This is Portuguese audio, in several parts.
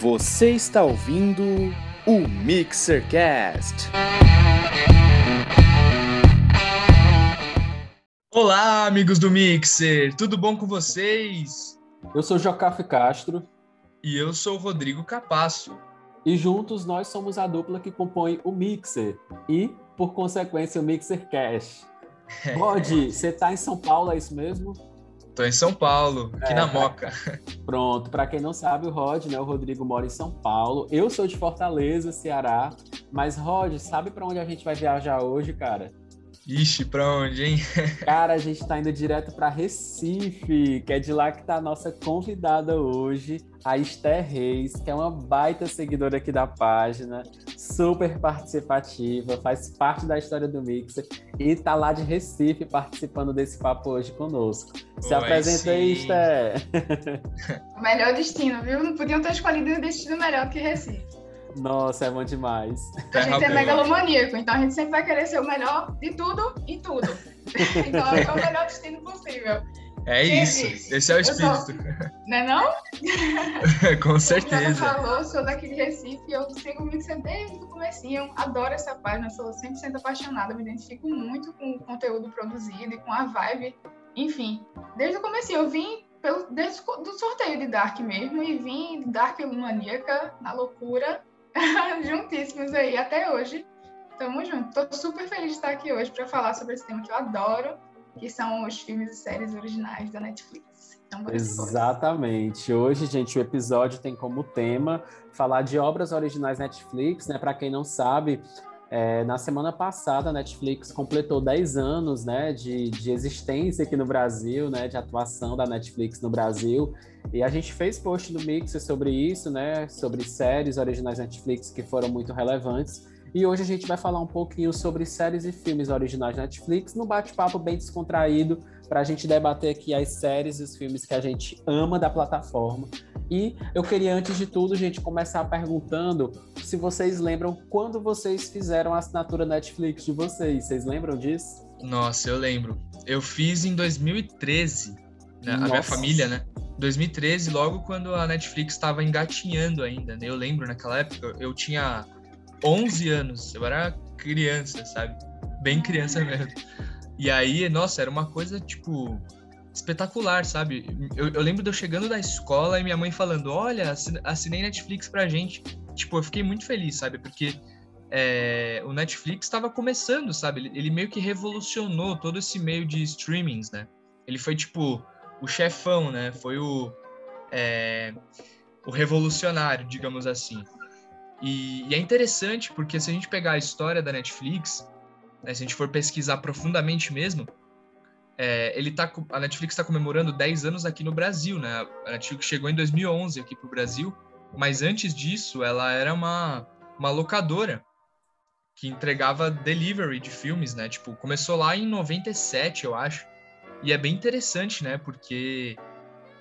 Você está ouvindo o Mixercast. Olá, amigos do Mixer, tudo bom com vocês? Eu sou Jocafe Castro. E eu sou o Rodrigo Capasso. E juntos nós somos a dupla que compõe o Mixer e, por consequência, o Mixer Cash. Rod, você está em São Paulo, é isso mesmo? Tô em São Paulo, aqui é, na Moca. Pronto, para quem não sabe, o Rod, né, o Rodrigo mora em São Paulo. Eu sou de Fortaleza, Ceará. Mas Rod, sabe para onde a gente vai viajar hoje, cara? Ixi, pra onde, hein? Cara, a gente tá indo direto para Recife, que é de lá que tá a nossa convidada hoje, a Esther Reis, que é uma baita seguidora aqui da página, super participativa, faz parte da história do Mixer e tá lá de Recife participando desse papo hoje conosco. Se Oi, apresenta aí, Esther. O melhor destino, viu? Não podiam ter escolhido um destino melhor que Recife. Nossa, é bom demais. A gente é megalomaníaco, então a gente sempre vai querer ser o melhor de tudo e tudo. então é o melhor destino possível. É isso, esse é o espírito. Sou... Não é não? Com certeza. Você falou, sou daqui de Recife, eu sigo o Mixer desde o comecinho, adoro essa página, sou 100% apaixonada, me identifico muito com o conteúdo produzido e com a vibe. Enfim, desde o começo eu vim pelo, desde o sorteio de Dark mesmo e vim Dark Maníaca, na loucura, juntíssimos aí até hoje. Tamo junto. Tô super feliz de estar aqui hoje para falar sobre esse tema que eu adoro, que são os filmes e séries originais da Netflix. Então, Exatamente. Hoje, gente, o episódio tem como tema falar de obras originais Netflix, né? Para quem não sabe, é, na semana passada, a Netflix completou 10 anos né, de, de existência aqui no Brasil, né, de atuação da Netflix no Brasil. E a gente fez post no Mixer sobre isso, né, sobre séries originais Netflix que foram muito relevantes. E hoje a gente vai falar um pouquinho sobre séries e filmes originais Netflix, num bate-papo bem descontraído, para a gente debater aqui as séries e os filmes que a gente ama da plataforma e eu queria, antes de tudo, gente, começar perguntando se vocês lembram quando vocês fizeram a assinatura Netflix de vocês. Vocês lembram disso? Nossa, eu lembro. Eu fiz em 2013, né? a minha família, né? 2013, logo quando a Netflix estava engatinhando ainda, né? Eu lembro naquela época, eu tinha 11 anos, eu era criança, sabe? Bem criança mesmo. E aí, nossa, era uma coisa tipo espetacular, sabe? Eu, eu, lembro de eu chegando da escola e minha mãe falando: Olha, assinei Netflix pra gente. Tipo, eu fiquei muito feliz, sabe? Porque é, o Netflix estava começando, sabe? Ele, ele, meio que revolucionou todo esse meio de streamings, né? Ele foi tipo o chefão, né? Foi o, é, o revolucionário, digamos assim. E, e, é interessante porque se a gente pegar a história da Netflix, né, se a gente for pesquisar profundamente mesmo, é, ele tá, a Netflix está comemorando 10 anos aqui no Brasil, né? A Netflix chegou em 2011 aqui para o Brasil, mas antes disso ela era uma, uma locadora que entregava delivery de filmes, né? Tipo, começou lá em 97, eu acho. E é bem interessante, né? Porque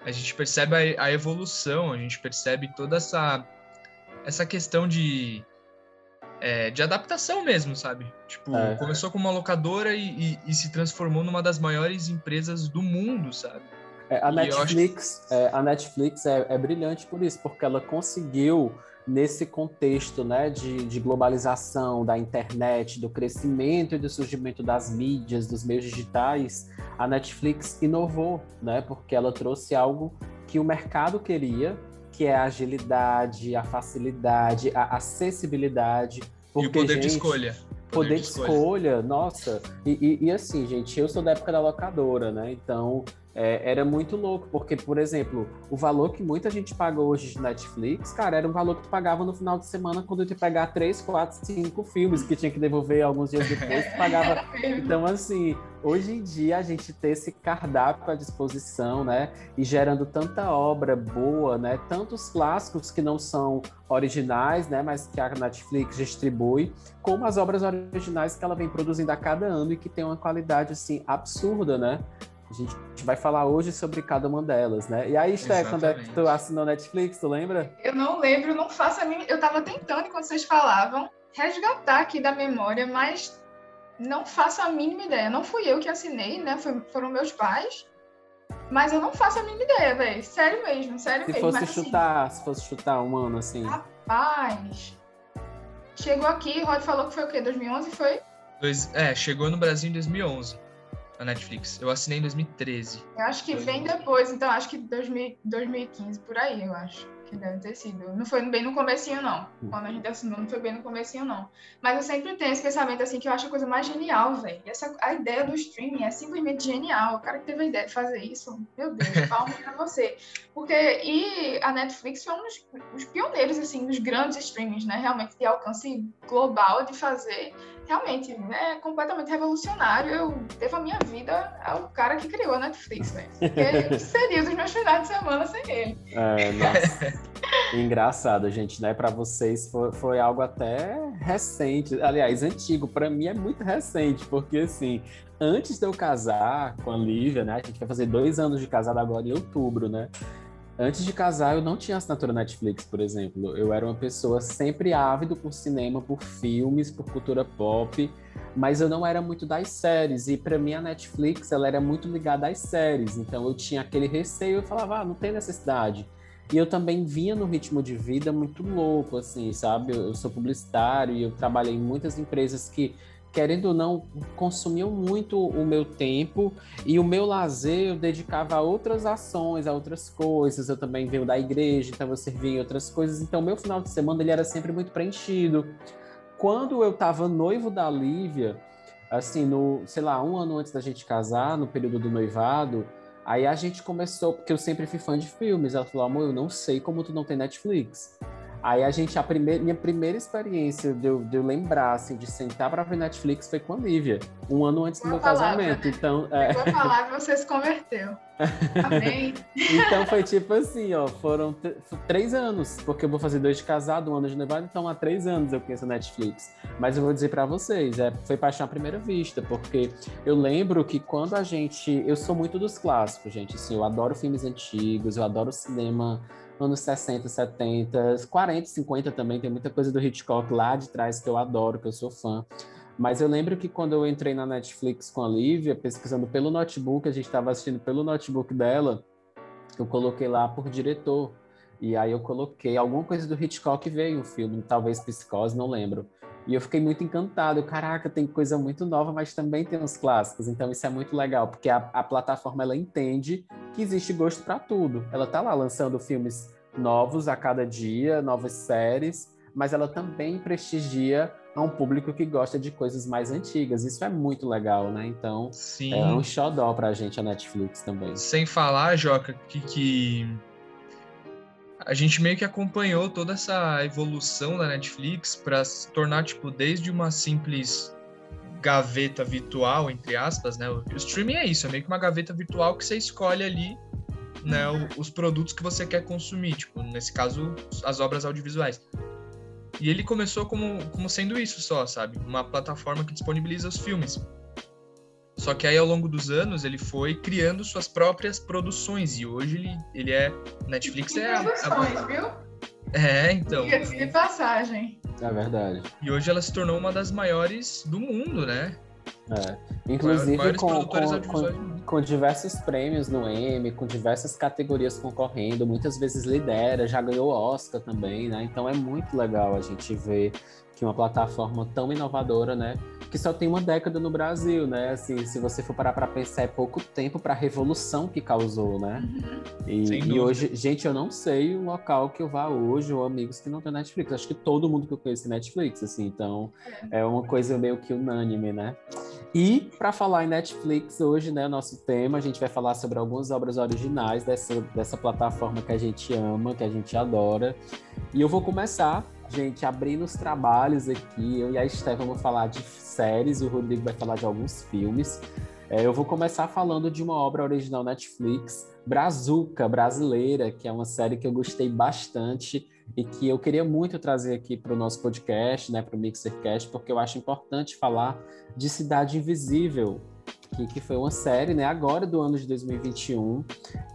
a gente percebe a, a evolução, a gente percebe toda essa, essa questão de é, de adaptação mesmo, sabe? Tipo, é. começou como uma locadora e, e, e, se transformou numa das maiores empresas do mundo, sabe? É, a, Netflix, acho... É, a Netflix é, é, brilhante por isso, porque ela conseguiu, nesse contexto né, de, de, globalização da internet, do crescimento e do surgimento das mídias, dos meios digitais, a Netflix inovou, né? Porque ela trouxe algo que o mercado queria, que é a agilidade, a facilidade, a acessibilidade. Porque, e o poder gente, de escolha. Poder, poder de, escolha. escolha, nossa. E, e, e, assim, gente, eu sou da época da locadora, né? Então, é, era muito louco, porque, por exemplo, o valor que muita gente paga hoje de Netflix, cara, era um valor que tu pagava no final de semana quando tu ia pegar três, quatro, cinco filmes que tinha que devolver alguns dias depois, tu pagava. Então, assim, hoje em dia a gente ter esse cardápio à disposição, né? E gerando tanta obra boa, né? Tantos clássicos que não são originais, né? Mas que a Netflix distribui, como as obras originais que ela vem produzindo a cada ano e que tem uma qualidade, assim, absurda, né? A gente vai falar hoje sobre cada uma delas, né? E aí, Sté, quando é que tu assinou Netflix, tu lembra? Eu não lembro, não faço a mim. Eu tava tentando, enquanto vocês falavam, resgatar aqui da memória, mas não faço a mínima ideia. Não fui eu que assinei, né? Foi, foram meus pais. Mas eu não faço a mínima ideia, velho. Sério mesmo, sério se mesmo. Fosse Mas, assim, chutar, Se fosse chutar um ano assim. Rapaz. Chegou aqui, Rod falou que foi o quê? 2011 foi? Dois, é, chegou no Brasil em 2011, a Netflix. Eu assinei em 2013. Eu acho que vem depois, então acho que 2000, 2015, por aí, eu acho que deve ter sido. Não foi bem no comecinho, não. Quando a gente assinou, não foi bem no comecinho, não. Mas eu sempre tenho esse pensamento, assim, que eu acho a coisa mais genial, velho. Essa, a ideia do streaming é simplesmente genial. O cara que teve a ideia de fazer isso, meu Deus, palmas pra você. Porque, e a Netflix foi um dos os pioneiros, assim, dos grandes streamings, né? Realmente de alcance global de fazer realmente é completamente revolucionário. Eu devo a minha vida ao cara que criou a Netflix, né? Porque seria dos meus finais de semana sem ele. É, nossa. Engraçado, gente, né? Para vocês foi, foi algo até recente, aliás, antigo. Para mim é muito recente, porque assim, antes de eu casar com a Lívia, né? A gente vai fazer dois anos de casado agora em outubro, né? Antes de casar, eu não tinha assinatura Netflix, por exemplo. Eu era uma pessoa sempre ávido por cinema, por filmes, por cultura pop, mas eu não era muito das séries. E para mim a Netflix, ela era muito ligada às séries. Então eu tinha aquele receio, eu falava, ah, não tem necessidade. E eu também vinha no ritmo de vida muito louco, assim, sabe? Eu, eu sou publicitário e eu trabalhei em muitas empresas que querendo ou não, consumiam muito o meu tempo e o meu lazer eu dedicava a outras ações, a outras coisas. Eu também venho da igreja, então eu servia em outras coisas. Então, meu final de semana ele era sempre muito preenchido. Quando eu estava noivo da Lívia, assim, no, sei lá, um ano antes da gente casar, no período do noivado, aí a gente começou, porque eu sempre fui fã de filmes. Ela falou, amor, eu não sei como tu não tem Netflix. Aí a gente, a primeira, minha primeira experiência de eu, de eu lembrar, assim, de sentar para ver Netflix foi com a Lívia, um ano antes do meu casamento. Então, é... Vou falar que você se converteu. Amém. então foi tipo assim, ó, foram três anos, porque eu vou fazer dois de casado, um ano de noivado, então há três anos eu conheço a Netflix. Mas eu vou dizer para vocês, é, foi paixão à primeira vista, porque eu lembro que quando a gente, eu sou muito dos clássicos, gente, assim, eu adoro filmes antigos, eu adoro cinema anos 60, 70, 40, 50 também, tem muita coisa do Hitchcock lá de trás que eu adoro, que eu sou fã. Mas eu lembro que quando eu entrei na Netflix com a Lívia, pesquisando pelo notebook, a gente estava assistindo pelo notebook dela, eu coloquei lá por diretor. E aí eu coloquei alguma coisa do Hitchcock veio o filme, talvez Psicose, não lembro. E eu fiquei muito encantado. Eu, Caraca, tem coisa muito nova, mas também tem os clássicos. Então isso é muito legal, porque a, a plataforma ela entende que existe gosto para tudo. Ela tá lá lançando filmes novos a cada dia, novas séries, mas ela também prestigia a um público que gosta de coisas mais antigas. Isso é muito legal, né? Então, Sim. é um xodó pra gente a Netflix também. Sem falar, Joca, que, que a gente meio que acompanhou toda essa evolução da Netflix para se tornar, tipo, desde uma simples gaveta virtual, entre aspas, né? O streaming é isso, é meio que uma gaveta virtual que você escolhe ali, né, os produtos que você quer consumir, tipo, nesse caso, as obras audiovisuais. E ele começou como, como sendo isso só, sabe? Uma plataforma que disponibiliza os filmes. Só que aí ao longo dos anos ele foi criando suas próprias produções e hoje ele, ele é Netflix e é produções, a... viu? É, então. de passagem. É verdade. E hoje ela se tornou uma das maiores do mundo, né? É. Inclusive com, com, com, com, diversos prêmios no Emmy, com diversas categorias concorrendo, muitas vezes lidera, já ganhou Oscar também, né? Então é muito legal a gente ver que uma plataforma tão inovadora, né, que só tem uma década no Brasil, né? Assim, se você for parar para pensar, é pouco tempo para a revolução que causou, né? Uhum. E, e, hoje, gente, eu não sei o local que eu vá hoje ou amigos que não tem Netflix. Acho que todo mundo que eu conheço tem Netflix, assim. Então, é, é uma coisa meio que unânime, né? E para falar em Netflix hoje, né, nosso tema, a gente vai falar sobre algumas obras originais dessa, dessa plataforma que a gente ama, que a gente adora. E eu vou começar Gente, abrindo os trabalhos aqui, eu e a Esté vamos falar de séries o Rodrigo vai falar de alguns filmes. É, eu vou começar falando de uma obra original Netflix, Brazuca, brasileira, que é uma série que eu gostei bastante e que eu queria muito trazer aqui para o nosso podcast, né, para o Mixercast, porque eu acho importante falar de Cidade Invisível, que, que foi uma série, né, agora do ano de 2021,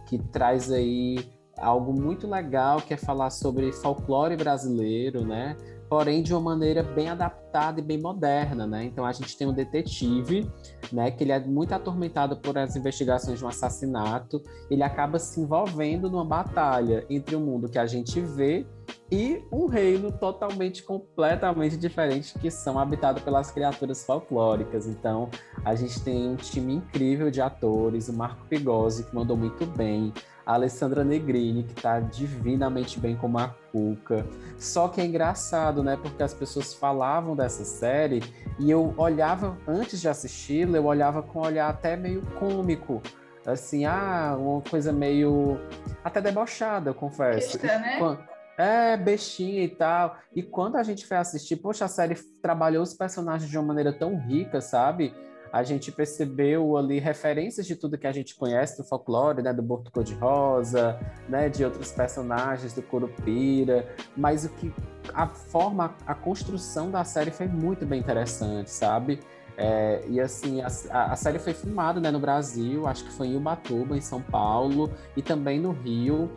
que traz aí algo muito legal que é falar sobre folclore brasileiro, né? porém de uma maneira bem adaptada e bem moderna, né? Então a gente tem um detetive, né, que ele é muito atormentado por as investigações de um assassinato, ele acaba se envolvendo numa batalha entre o mundo que a gente vê e um reino totalmente, completamente diferente, que são habitados pelas criaturas folclóricas. Então, a gente tem um time incrível de atores, o Marco Pigozzi, que mandou muito bem, a Alessandra Negrini, que tá divinamente bem como a Cuca. Só que é engraçado, né? Porque as pessoas falavam dessa série e eu olhava, antes de assisti-la, eu olhava com um olhar até meio cômico. Assim, ah, uma coisa meio. até debochada, eu confesso. Besta, né? É, bestinha e tal. E quando a gente foi assistir, poxa, a série trabalhou os personagens de uma maneira tão rica, sabe? A gente percebeu ali referências de tudo que a gente conhece do folclore, né, do Borto Cor-de-Rosa, né, de outros personagens do Curupira, mas o que a forma, a construção da série foi muito bem interessante, sabe? É, e assim, a, a, série foi filmada né, no Brasil, acho que foi em Ubatuba, em São Paulo, e também no Rio.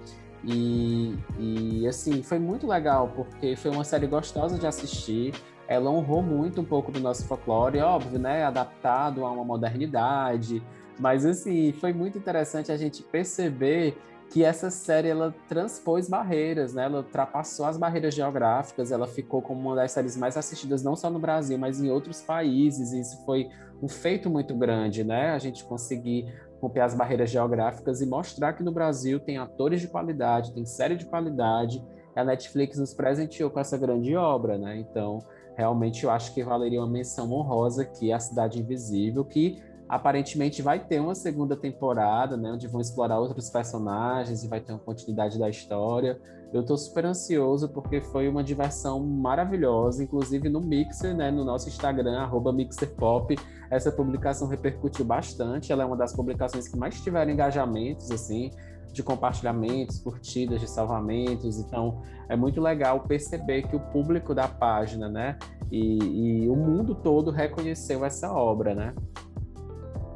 E, e assim, foi muito legal, porque foi uma série gostosa de assistir ela honrou muito um pouco do nosso folclore, óbvio, né? Adaptado a uma modernidade. Mas, assim, foi muito interessante a gente perceber que essa série ela transpôs barreiras, né? Ela ultrapassou as barreiras geográficas, ela ficou como uma das séries mais assistidas não só no Brasil, mas em outros países. E isso foi um feito muito grande, né? A gente conseguir romper as barreiras geográficas e mostrar que no Brasil tem atores de qualidade, tem série de qualidade. A Netflix nos presenteou com essa grande obra, né? Então, realmente eu acho que valeria uma menção honrosa aqui a Cidade Invisível, que aparentemente vai ter uma segunda temporada, né, onde vão explorar outros personagens e vai ter uma continuidade da história. Eu estou super ansioso porque foi uma diversão maravilhosa, inclusive no Mixer, né, no nosso Instagram @mixerpop, essa publicação repercutiu bastante. Ela é uma das publicações que mais tiveram engajamentos, assim, de compartilhamentos, curtidas, de salvamentos. Então, é muito legal perceber que o público da página, né, e, e o mundo todo reconheceu essa obra, né?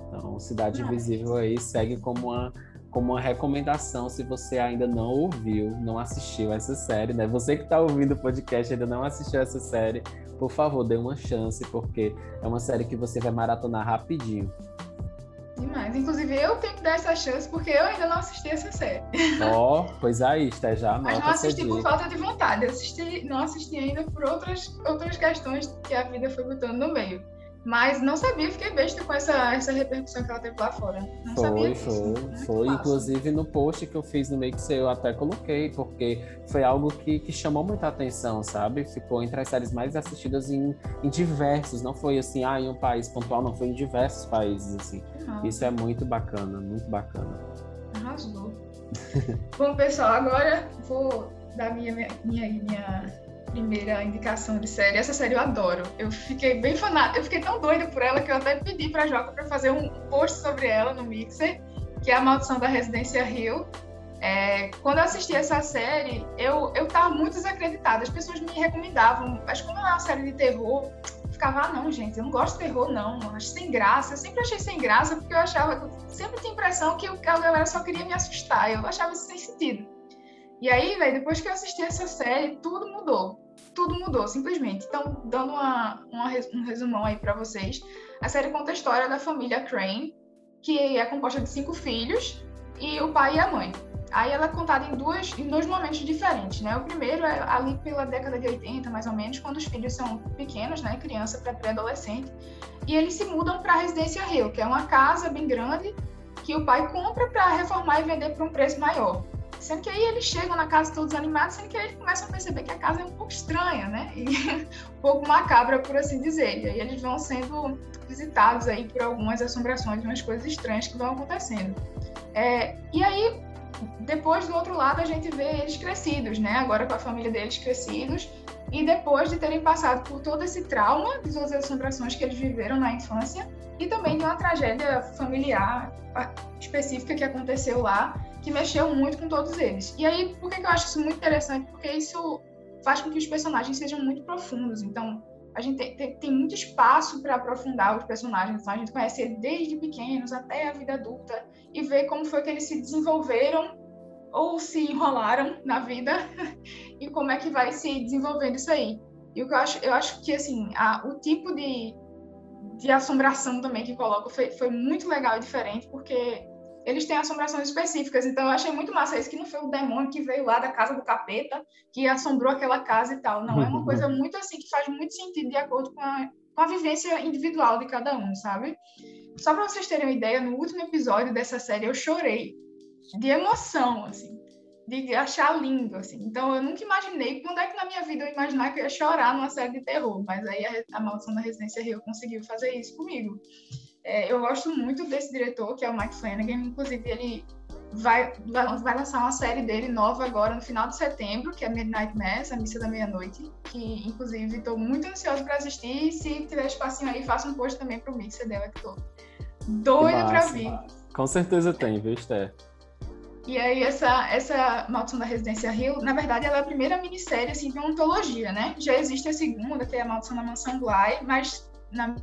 Então, Cidade Invisível aí segue como uma como uma recomendação se você ainda não ouviu, não assistiu essa série, né? Você que está ouvindo o podcast ainda não assistiu essa série, por favor, dê uma chance, porque é uma série que você vai maratonar rapidinho. Demais. Inclusive, eu tenho que dar essa chance porque eu ainda não assisti essa série. Ó, oh, pois aí, está já Mas não assisti por falta de vontade. Eu assisti, não assisti ainda por outras, outras questões que a vida foi botando no meio. Mas não sabia, fiquei besta com essa, essa repercussão que ela teve lá fora. Não foi, sabia disso. Foi, foi. Inclusive no post que eu fiz no Mix eu até coloquei, porque foi algo que, que chamou muita atenção, sabe? Ficou entre as séries mais assistidas em, em diversos, não foi assim, ah, em um país pontual, não, foi em diversos países, assim. Uhum. Isso é muito bacana, muito bacana. Arrasou. Bom, pessoal, agora vou dar minha, minha, minha primeira indicação de série. Essa série eu adoro. Eu fiquei bem fanática, eu fiquei tão doida por ela que eu até pedi pra Joca para fazer um post sobre ela no Mixer, que é A Maldição da Residência Rio. É, quando eu assisti essa série, eu, eu tava muito desacreditada. As pessoas me recomendavam, mas como é uma série de terror, eu ficava, ah, não, gente, eu não gosto de terror, não. Acho sem graça. Eu sempre achei sem graça, porque eu achava, sempre tinha a impressão que a galera só queria me assustar. Eu achava isso sem sentido. E aí, velho, depois que eu assisti essa série, tudo mudou. Tudo mudou, simplesmente. Então, dando uma, uma um resumão aí para vocês, a série conta a história da família Crane, que é composta de cinco filhos, e o pai e a mãe. Aí ela é contada em, duas, em dois momentos diferentes, né? O primeiro é ali pela década de 80, mais ou menos, quando os filhos são pequenos, né? Criança para pré-adolescente. E eles se mudam para a Residência Rio, que é uma casa bem grande que o pai compra para reformar e vender por um preço maior. Sendo que aí eles chegam na casa todos animados, sendo que aí eles começam a perceber que a casa é um pouco estranha, né? E um pouco macabra, por assim dizer. E aí eles vão sendo visitados aí por algumas assombrações, umas coisas estranhas que vão acontecendo. É, e aí, depois do outro lado, a gente vê eles crescidos, né? Agora com a família deles crescidos. E depois de terem passado por todo esse trauma de todas as assombrações que eles viveram na infância e também de uma tragédia familiar específica que aconteceu lá, que mexeu muito com todos eles. E aí, por que, eu acho isso muito interessante? Porque isso faz com que os personagens sejam muito profundos. Então, a gente tem, tem, tem muito espaço para aprofundar os personagens. Então, a gente conhece eles desde pequenos até a vida adulta e ver como foi que eles se desenvolveram ou se enrolaram na vida e como é que vai se desenvolvendo isso aí. E o que eu acho, eu acho que assim, a, o tipo de, de assombração também que coloca foi, foi muito legal e diferente, porque eles têm assombrações específicas. Então eu achei muito massa isso que não foi o demônio que veio lá da casa do capeta que assombrou aquela casa e tal. Não, é uma coisa muito assim que faz muito sentido de acordo com a, com a vivência individual de cada um, sabe? Só para vocês terem uma ideia, no último episódio dessa série eu chorei de emoção, assim, de achar lindo, assim. Então eu nunca imaginei, quando é que na minha vida eu imaginar que eu ia chorar numa série de terror, mas aí a, a Maldição da Residência Rio conseguiu fazer isso comigo. É, eu gosto muito desse diretor, que é o Mike Flanagan, inclusive ele vai, vai, lançar uma série dele nova agora no final de setembro, que é Midnight Mass, a missa da meia-noite, que inclusive estou muito ansiosa para assistir e se tiver espacinho aí, faça um post também pro mixer dela que tô doida para vir. Com certeza tem, viu, Esther? E aí essa essa Maldição da Residência Rio, na verdade, ela é a primeira minissérie assim de uma antologia, né? Já existe a segunda, que é a Maldição da Mansão Bly, mas na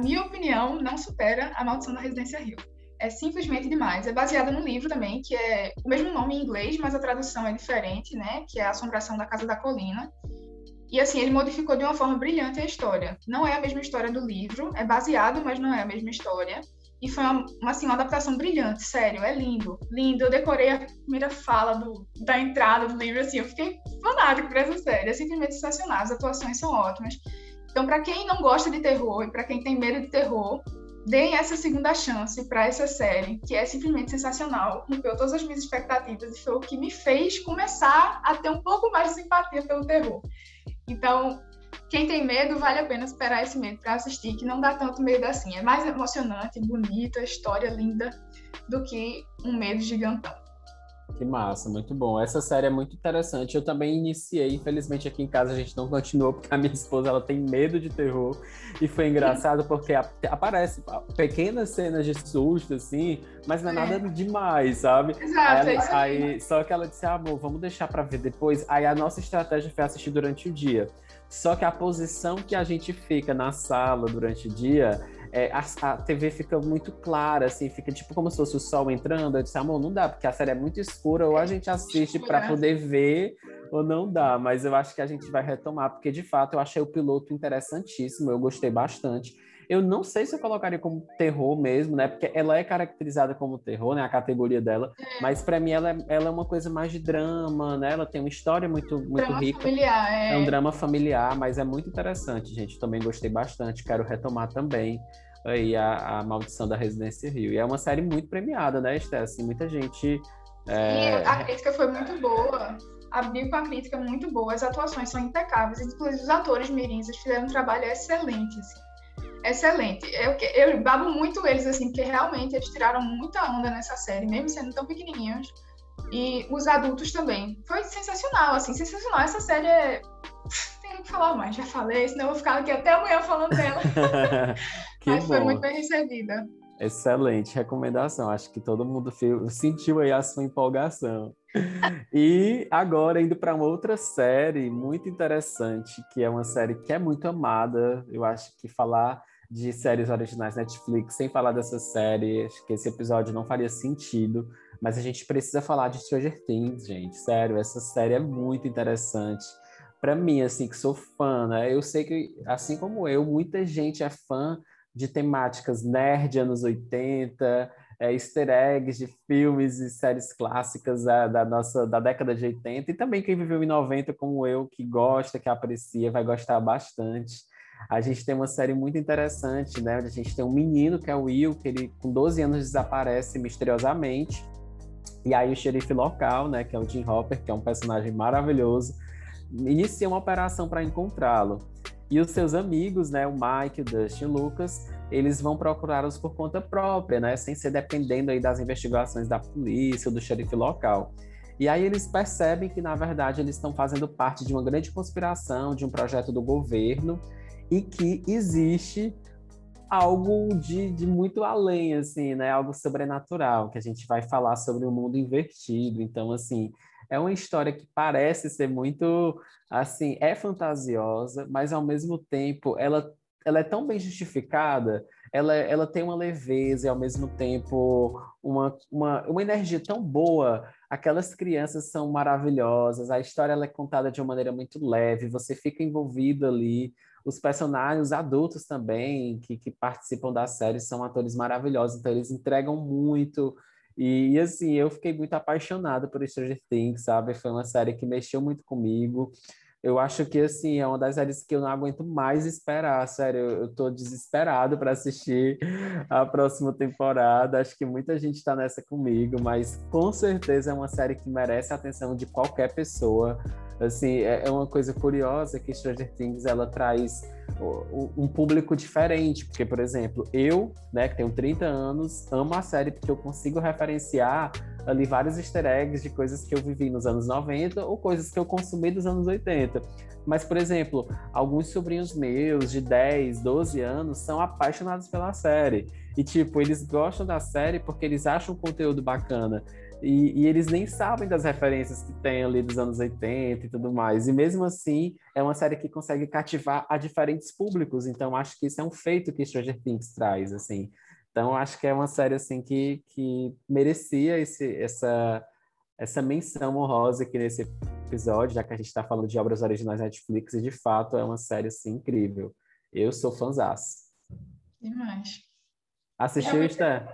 minha opinião, não supera a Maldição da Residência Rio. É simplesmente demais. É baseada no livro também, que é o mesmo nome em inglês, mas a tradução é diferente, né? Que é A Assombração da Casa da Colina. E assim, ele modificou de uma forma brilhante a história. Não é a mesma história do livro, é baseado, mas não é a mesma história. E foi uma, uma, assim, uma adaptação brilhante, sério, é lindo, lindo. Eu decorei a primeira fala do, da entrada do livro, assim, eu fiquei fanático por essa série, é simplesmente sensacional, as atuações são ótimas. Então, para quem não gosta de terror e para quem tem medo de terror, deem essa segunda chance para essa série, que é simplesmente sensacional, rompeu todas as minhas expectativas e foi o que me fez começar a ter um pouco mais de simpatia pelo terror. Então, quem tem medo, vale a pena esperar esse medo para assistir, que não dá tanto medo assim. É mais emocionante, bonita, história linda do que um medo gigantão. Que massa, muito bom. Essa série é muito interessante. Eu também iniciei, infelizmente aqui em casa a gente não continuou, porque a minha esposa ela tem medo de terror. E foi engraçado porque aparece pequenas cenas de susto, assim, mas não é, é. nada demais, sabe? Exato, aí, é aí, Só que ela disse, ah, amor, vamos deixar para ver depois. Aí a nossa estratégia foi assistir durante o dia. Só que a posição que a gente fica na sala durante o dia é, a, a, TV fica muito clara, assim, fica tipo como se fosse o sol entrando. Eu disse, amor, não dá, porque a série é muito escura, ou a gente assiste para poder ver, ou não dá. Mas eu acho que a gente vai retomar, porque de fato eu achei o piloto interessantíssimo, eu gostei bastante. Eu não sei se eu colocaria como terror mesmo, né? Porque ela é caracterizada como terror, né? A categoria dela. É. Mas para mim ela é, ela é uma coisa mais de drama, né? Ela tem uma história muito, muito drama rica. Familiar, é. é um drama familiar, mas é muito interessante, gente. Também gostei bastante. Quero retomar também aí a, a Maldição da Residência Rio. E é uma série muito premiada, né, Esté? Assim, muita gente. É... Sim, a crítica foi muito boa. Abriu com a crítica muito boa. As atuações são impecáveis. Inclusive, os atores mirins fizeram um trabalho excelente. Assim excelente. Eu, eu babo muito eles, assim, porque realmente eles tiraram muita onda nessa série, mesmo sendo tão pequenininhos. E os adultos também. Foi sensacional, assim, sensacional. Essa série é. Tem que falar mais, já falei, senão eu vou ficar aqui até amanhã falando dela. Mas bom. foi muito bem recebida. Excelente recomendação. Acho que todo mundo sentiu aí a sua empolgação. e agora indo para uma outra série muito interessante, que é uma série que é muito amada. Eu acho que falar de séries originais Netflix sem falar dessa série, acho que esse episódio não faria sentido. Mas a gente precisa falar de Stranger Things, gente. Sério, essa série é muito interessante. Para mim, assim, que sou fã, né? Eu sei que, assim como eu, muita gente é fã de temáticas nerd anos 80, é, easter eggs de filmes e séries clássicas da, da, nossa da década de 80 e também quem viveu em 90 como eu, que gosta, que aprecia, vai gostar bastante. A gente tem uma série muito interessante, né? A gente tem um menino que é o Will, que ele com 12 anos desaparece misteriosamente. E aí o xerife local, né, que é o Jim Hopper, que é um personagem maravilhoso, inicia uma operação para encontrá-lo. E os seus amigos, né, o Mike, o Dustin o Lucas, eles vão procurá-los por conta própria, né, sem ser dependendo aí das investigações da polícia ou do xerife local. E aí eles percebem que, na verdade, eles estão fazendo parte de uma grande conspiração, de um projeto do governo, e que existe algo de, de muito além, assim, né? Algo sobrenatural, que a gente vai falar sobre o um mundo invertido. Então, assim, é uma história que parece ser muito assim, é fantasiosa, mas ao mesmo tempo ela, ela é tão bem justificada, ela, ela tem uma leveza e ao mesmo tempo uma, uma, uma energia tão boa aquelas crianças são maravilhosas, a história é contada de uma maneira muito leve, você fica envolvido ali. Os personagens os adultos também que, que participam da série são atores maravilhosos, então eles entregam muito. E, e, assim, eu fiquei muito apaixonado por Stranger Things, sabe? Foi uma série que mexeu muito comigo. Eu acho que, assim, é uma das séries que eu não aguento mais esperar, sério. Eu, eu tô desesperado para assistir a próxima temporada. Acho que muita gente está nessa comigo, mas com certeza é uma série que merece a atenção de qualquer pessoa. Assim, é, é uma coisa curiosa que Stranger Things, ela traz um público diferente, porque, por exemplo, eu, né, que tenho 30 anos, amo a série porque eu consigo referenciar ali vários easter eggs de coisas que eu vivi nos anos 90 ou coisas que eu consumi dos anos 80. Mas, por exemplo, alguns sobrinhos meus de 10, 12 anos são apaixonados pela série. E, tipo, eles gostam da série porque eles acham o conteúdo bacana. E, e, eles nem sabem das referências que tem ali dos anos 80 e tudo mais. E mesmo assim, é uma série que consegue cativar a diferentes públicos. Então, acho que isso é um feito que Stranger Things traz, assim. Então, acho que é uma série assim que, que merecia esse, essa, essa menção honrosa aqui nesse episódio, já que a gente está falando de obras originais Netflix, e de fato é uma série assim, incrível. Eu sou fãzaço. Demais. Assistiu, Esther?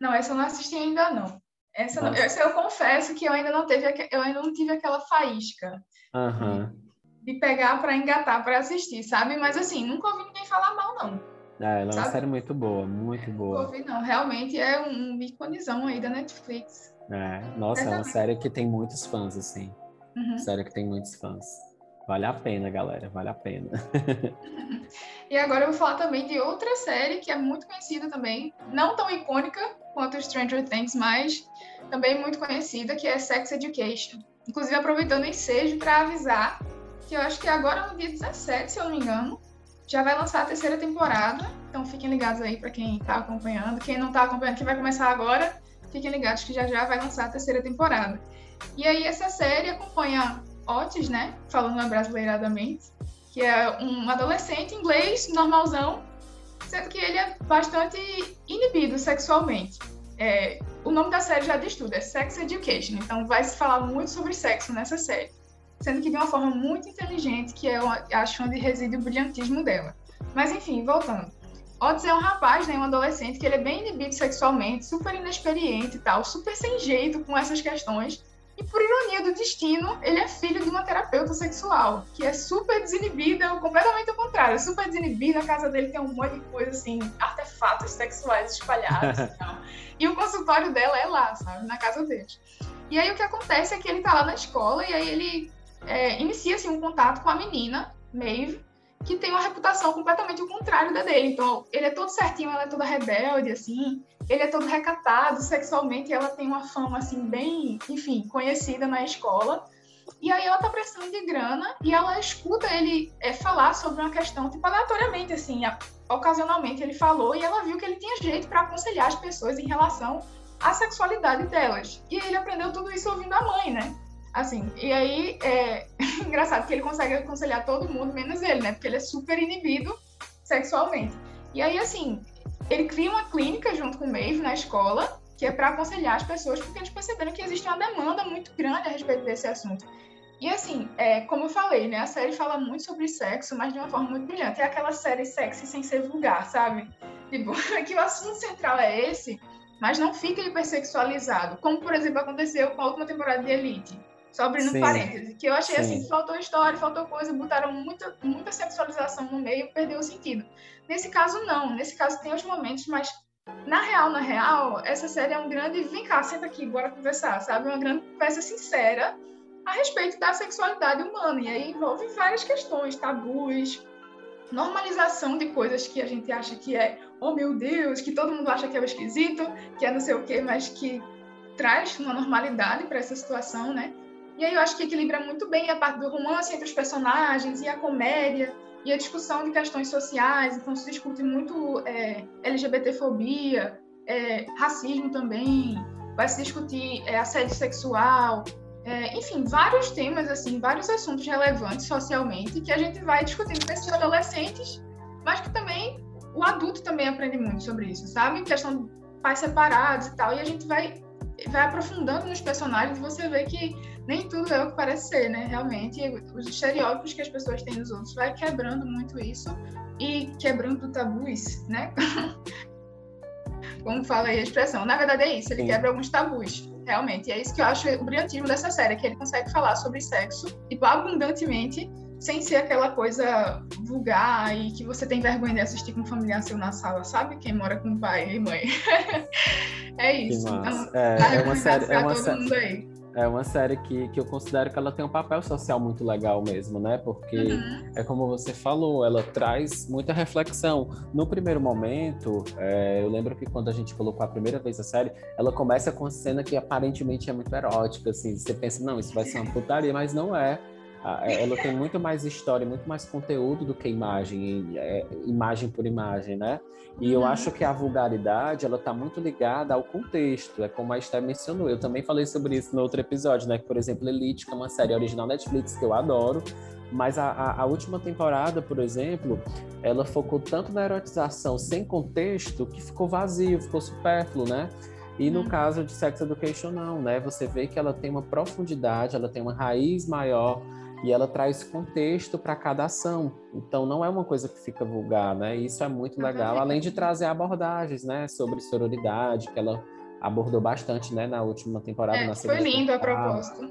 Não, essa eu não assisti ainda não. Essa, não, essa eu confesso que eu ainda não teve, eu ainda não tive aquela faísca uhum. de pegar para engatar para assistir, sabe? Mas assim, nunca ouvi ninguém falar mal não. É, ela é uma série muito boa, muito boa. Ouvi, não, realmente é um íconezão aí da Netflix. É, nossa, é uma série que tem muitos fãs, assim. Uhum. Série que tem muitos fãs. Vale a pena, galera, vale a pena. e agora eu vou falar também de outra série que é muito conhecida também, não tão icônica quanto Stranger Things, mas também muito conhecida, que é Sex Education. Inclusive, aproveitando o ensejo para avisar que eu acho que agora no dia 17, se eu não me engano, já vai lançar a terceira temporada, então fiquem ligados aí para quem está acompanhando. Quem não está acompanhando, que vai começar agora, fiquem ligados que já já vai lançar a terceira temporada. E aí essa série acompanha Otis, né, falando brasileiradamente, que é um adolescente inglês normalzão, sendo que ele é bastante inibido sexualmente. É, o nome da série já diz tudo, é Sex Education, então vai se falar muito sobre sexo nessa série sendo que de uma forma muito inteligente, que eu acho onde reside o brilhantismo dela. Mas enfim, voltando. Otis é um rapaz, né, um adolescente, que ele é bem inibido sexualmente, super inexperiente e tal, super sem jeito com essas questões. E por ironia do destino, ele é filho de uma terapeuta sexual, que é super desinibida, completamente ao contrário, super desinibida. A casa dele tem um monte de coisa assim, artefatos sexuais espalhados e tal. E o consultório dela é lá, sabe, na casa dele. E aí o que acontece é que ele tá lá na escola e aí ele é, inicia-se um contato com a menina, Maeve, que tem uma reputação completamente o contrário da dele. Então, ele é todo certinho, ela é toda rebelde, assim. Ele é todo recatado sexualmente, ela tem uma fama, assim, bem, enfim, conhecida na escola. E aí ela tá precisando de grana e ela escuta ele é, falar sobre uma questão, tipo, aleatoriamente, assim, ocasionalmente ele falou e ela viu que ele tinha jeito para aconselhar as pessoas em relação à sexualidade delas. E ele aprendeu tudo isso ouvindo a mãe, né? Assim, e aí é engraçado que ele consegue aconselhar todo mundo, menos ele, né? Porque ele é super inibido sexualmente. E aí, assim, ele cria uma clínica junto com o Maeve na escola, que é para aconselhar as pessoas, porque eles perceberam que existe uma demanda muito grande a respeito desse assunto. E assim, é, como eu falei, né? A série fala muito sobre sexo, mas de uma forma muito brilhante. É aquela série sexy sem ser vulgar, sabe? Tipo, que o assunto central é esse, mas não fica hipersexualizado. Como, por exemplo, aconteceu com a última temporada de Elite só abrindo Sim. parênteses, que eu achei assim, Sim. assim, faltou história, faltou coisa, botaram muita, muita sexualização no meio, perdeu o sentido. Nesse caso, não. Nesse caso, tem os momentos, mas na real, na real, essa série é um grande. Vem cá, senta aqui, bora conversar, sabe? Uma grande peça sincera a respeito da sexualidade humana. E aí envolve várias questões, tabus, normalização de coisas que a gente acha que é, oh meu Deus, que todo mundo acha que é o esquisito, que é não sei o quê, mas que traz uma normalidade para essa situação, né? E aí eu acho que equilibra muito bem a parte do romance entre os personagens e a comédia e a discussão de questões sociais. Então se discute muito é, LGBTfobia, é, racismo também, vai se discutir é, assédio sexual, é, enfim, vários temas, assim, vários assuntos relevantes socialmente que a gente vai discutindo com esses adolescentes, mas que também o adulto também aprende muito sobre isso, sabe? Questão de pais separados e tal, e a gente vai vai aprofundando nos personagens e você vê que nem tudo é o que parece ser, né? Realmente, os estereótipos que as pessoas têm dos outros vai quebrando muito isso e quebrando tabus, né? Como fala aí a expressão. Na verdade é isso, ele Sim. quebra alguns tabus, realmente. E é isso que eu acho o brilhantismo dessa série, que ele consegue falar sobre sexo, tipo, abundantemente, sem ser aquela coisa vulgar e que você tem vergonha de assistir com um familiar seu na sala, sabe? Quem mora com pai e mãe. é isso. Então, é, é uma série, é uma série, é uma série que, que eu considero que ela tem um papel social muito legal mesmo, né? Porque uhum. é como você falou, ela traz muita reflexão. No primeiro momento, é, eu lembro que quando a gente colocou a primeira vez a série, ela começa com uma cena que aparentemente é muito erótica, assim. Você pensa, não, isso vai ser uma putaria, mas não é, ela tem muito mais história, muito mais conteúdo do que imagem, é, imagem por imagem, né? E eu uhum. acho que a vulgaridade, ela tá muito ligada ao contexto, é como a Esther mencionou. Eu também falei sobre isso no outro episódio, né? Por exemplo, Elite, que é uma série original Netflix que eu adoro, mas a, a, a, última temporada, por exemplo, ela focou tanto na erotização sem contexto que ficou vazio, ficou supérfluo, né? E no uhum. caso de Sex Education, não, né? Você vê que ela tem uma profundidade, ela tem uma raiz maior, e ela traz contexto para cada ação. Então não é uma coisa que fica vulgar, né? Isso é muito legal, além de trazer abordagens, né, sobre sororidade, que ela abordou bastante, né, na última temporada. É, na foi lindo a proposta.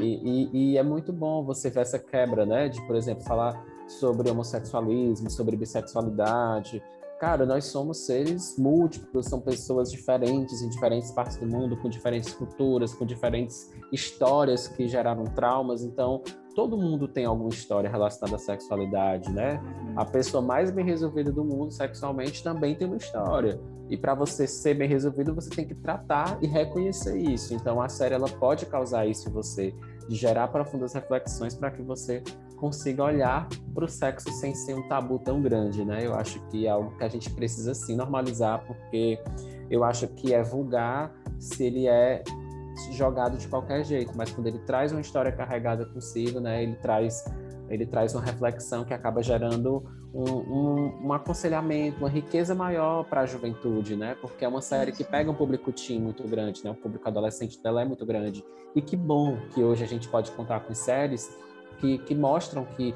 E, e, e, é muito bom você ver essa quebra, né, de, por exemplo, falar sobre homossexualismo, sobre bissexualidade, cara, nós somos seres múltiplos, são pessoas diferentes em diferentes partes do mundo, com diferentes culturas, com diferentes histórias que geraram traumas. Então, todo mundo tem alguma história relacionada à sexualidade, né? A pessoa mais bem resolvida do mundo sexualmente também tem uma história. E para você ser bem resolvido, você tem que tratar e reconhecer isso. Então, a série ela pode causar isso em você, de gerar profundas reflexões para que você consiga olhar para o sexo sem ser um tabu tão grande, né? Eu acho que é algo que a gente precisa sim normalizar, porque eu acho que é vulgar se ele é jogado de qualquer jeito, mas quando ele traz uma história carregada consigo, né? Ele traz ele traz uma reflexão que acaba gerando um, um, um aconselhamento, uma riqueza maior para a juventude, né? Porque é uma série que pega um público teen muito grande, né? O público adolescente dela é muito grande. E que bom que hoje a gente pode contar com séries que, que mostram que,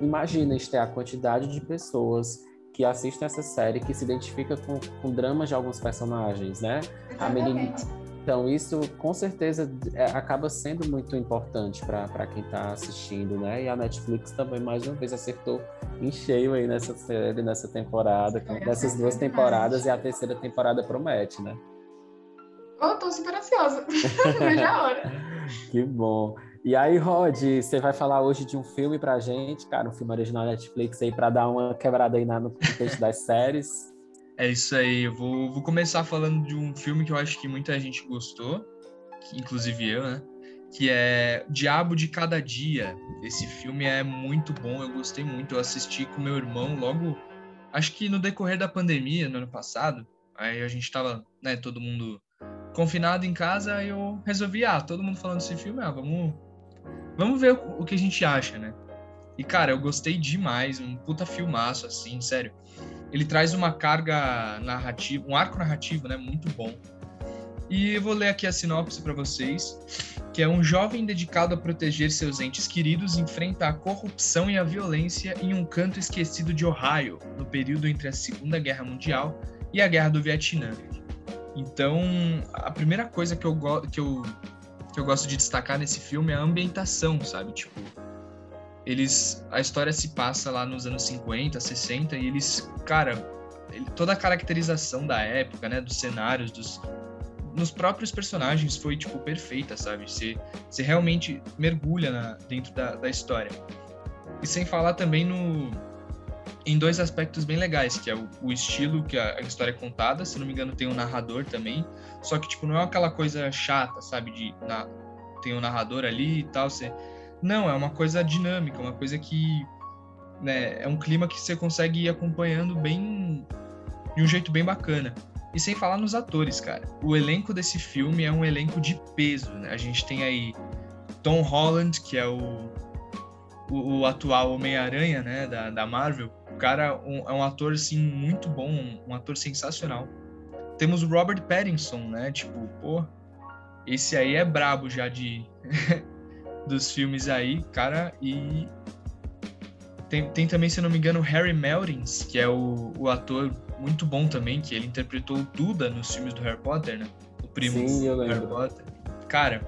imagina ter a quantidade de pessoas que assistem essa série, que se identifica com, com dramas de alguns personagens, né? A menina... Então, isso com certeza é, acaba sendo muito importante para quem está assistindo, né? E a Netflix também, mais uma vez, acertou em cheio aí nessa série, nessa temporada, nessas duas temporadas, e a terceira temporada promete, né? Eu tô super ansiosa. Veja a hora. que bom. E aí, Rod, você vai falar hoje de um filme pra gente, cara, um filme original Netflix aí pra dar uma quebrada aí no contexto das séries. É isso aí, eu vou, vou começar falando de um filme que eu acho que muita gente gostou, inclusive eu, né? Que é Diabo de Cada Dia. Esse filme é muito bom, eu gostei muito. Eu assisti com meu irmão logo, acho que no decorrer da pandemia, no ano passado. Aí a gente tava, né, todo mundo confinado em casa, aí eu resolvi, ah, todo mundo falando desse filme, ah, vamos Vamos ver o, que a gente acha, né? E, cara, eu gostei demais, um puta filmaço, assim, sério. Ele traz uma carga narrativa, um arco narrativo, né, muito bom. E eu vou ler aqui a sinopse para vocês, que é um jovem dedicado a proteger seus entes queridos enfrenta a corrupção e a violência em um canto esquecido de Ohio, no período entre a Segunda Guerra Mundial e a Guerra do Vietnã. Então, a primeira coisa que eu, que eu que eu gosto de destacar nesse filme é a ambientação, sabe? Tipo, eles a história se passa lá nos anos 50, 60 e eles, cara, ele, toda a caracterização da época, né, dos cenários, dos nos próprios personagens foi tipo perfeita, sabe? Você, você realmente mergulha na, dentro da, da história. E sem falar também no em dois aspectos bem legais, que é o, o, estilo que a, a, história é contada, se não me engano tem um narrador também, só que tipo não é aquela coisa chata, sabe, de na, tem um narrador ali e tal, você não, é uma coisa dinâmica, uma coisa que né, é um clima que você consegue ir acompanhando bem de um jeito bem bacana. E sem falar nos atores, cara. O elenco desse filme é um elenco de peso, né? A gente tem aí Tom Holland, que é o o, o atual Homem-Aranha, né, da, da Marvel, o cara um, é um ator, assim, muito bom, um, um, ator sensacional. Temos o Robert Pattinson, né, tipo, pô, esse aí é brabo já de dos filmes aí, cara, e tem, tem também, se não me engano, Harry Melrings, que é o, o ator muito bom também, que ele interpretou o Duda nos filmes do Harry Potter, né? O primo Sim, do Harry Potter. Cara,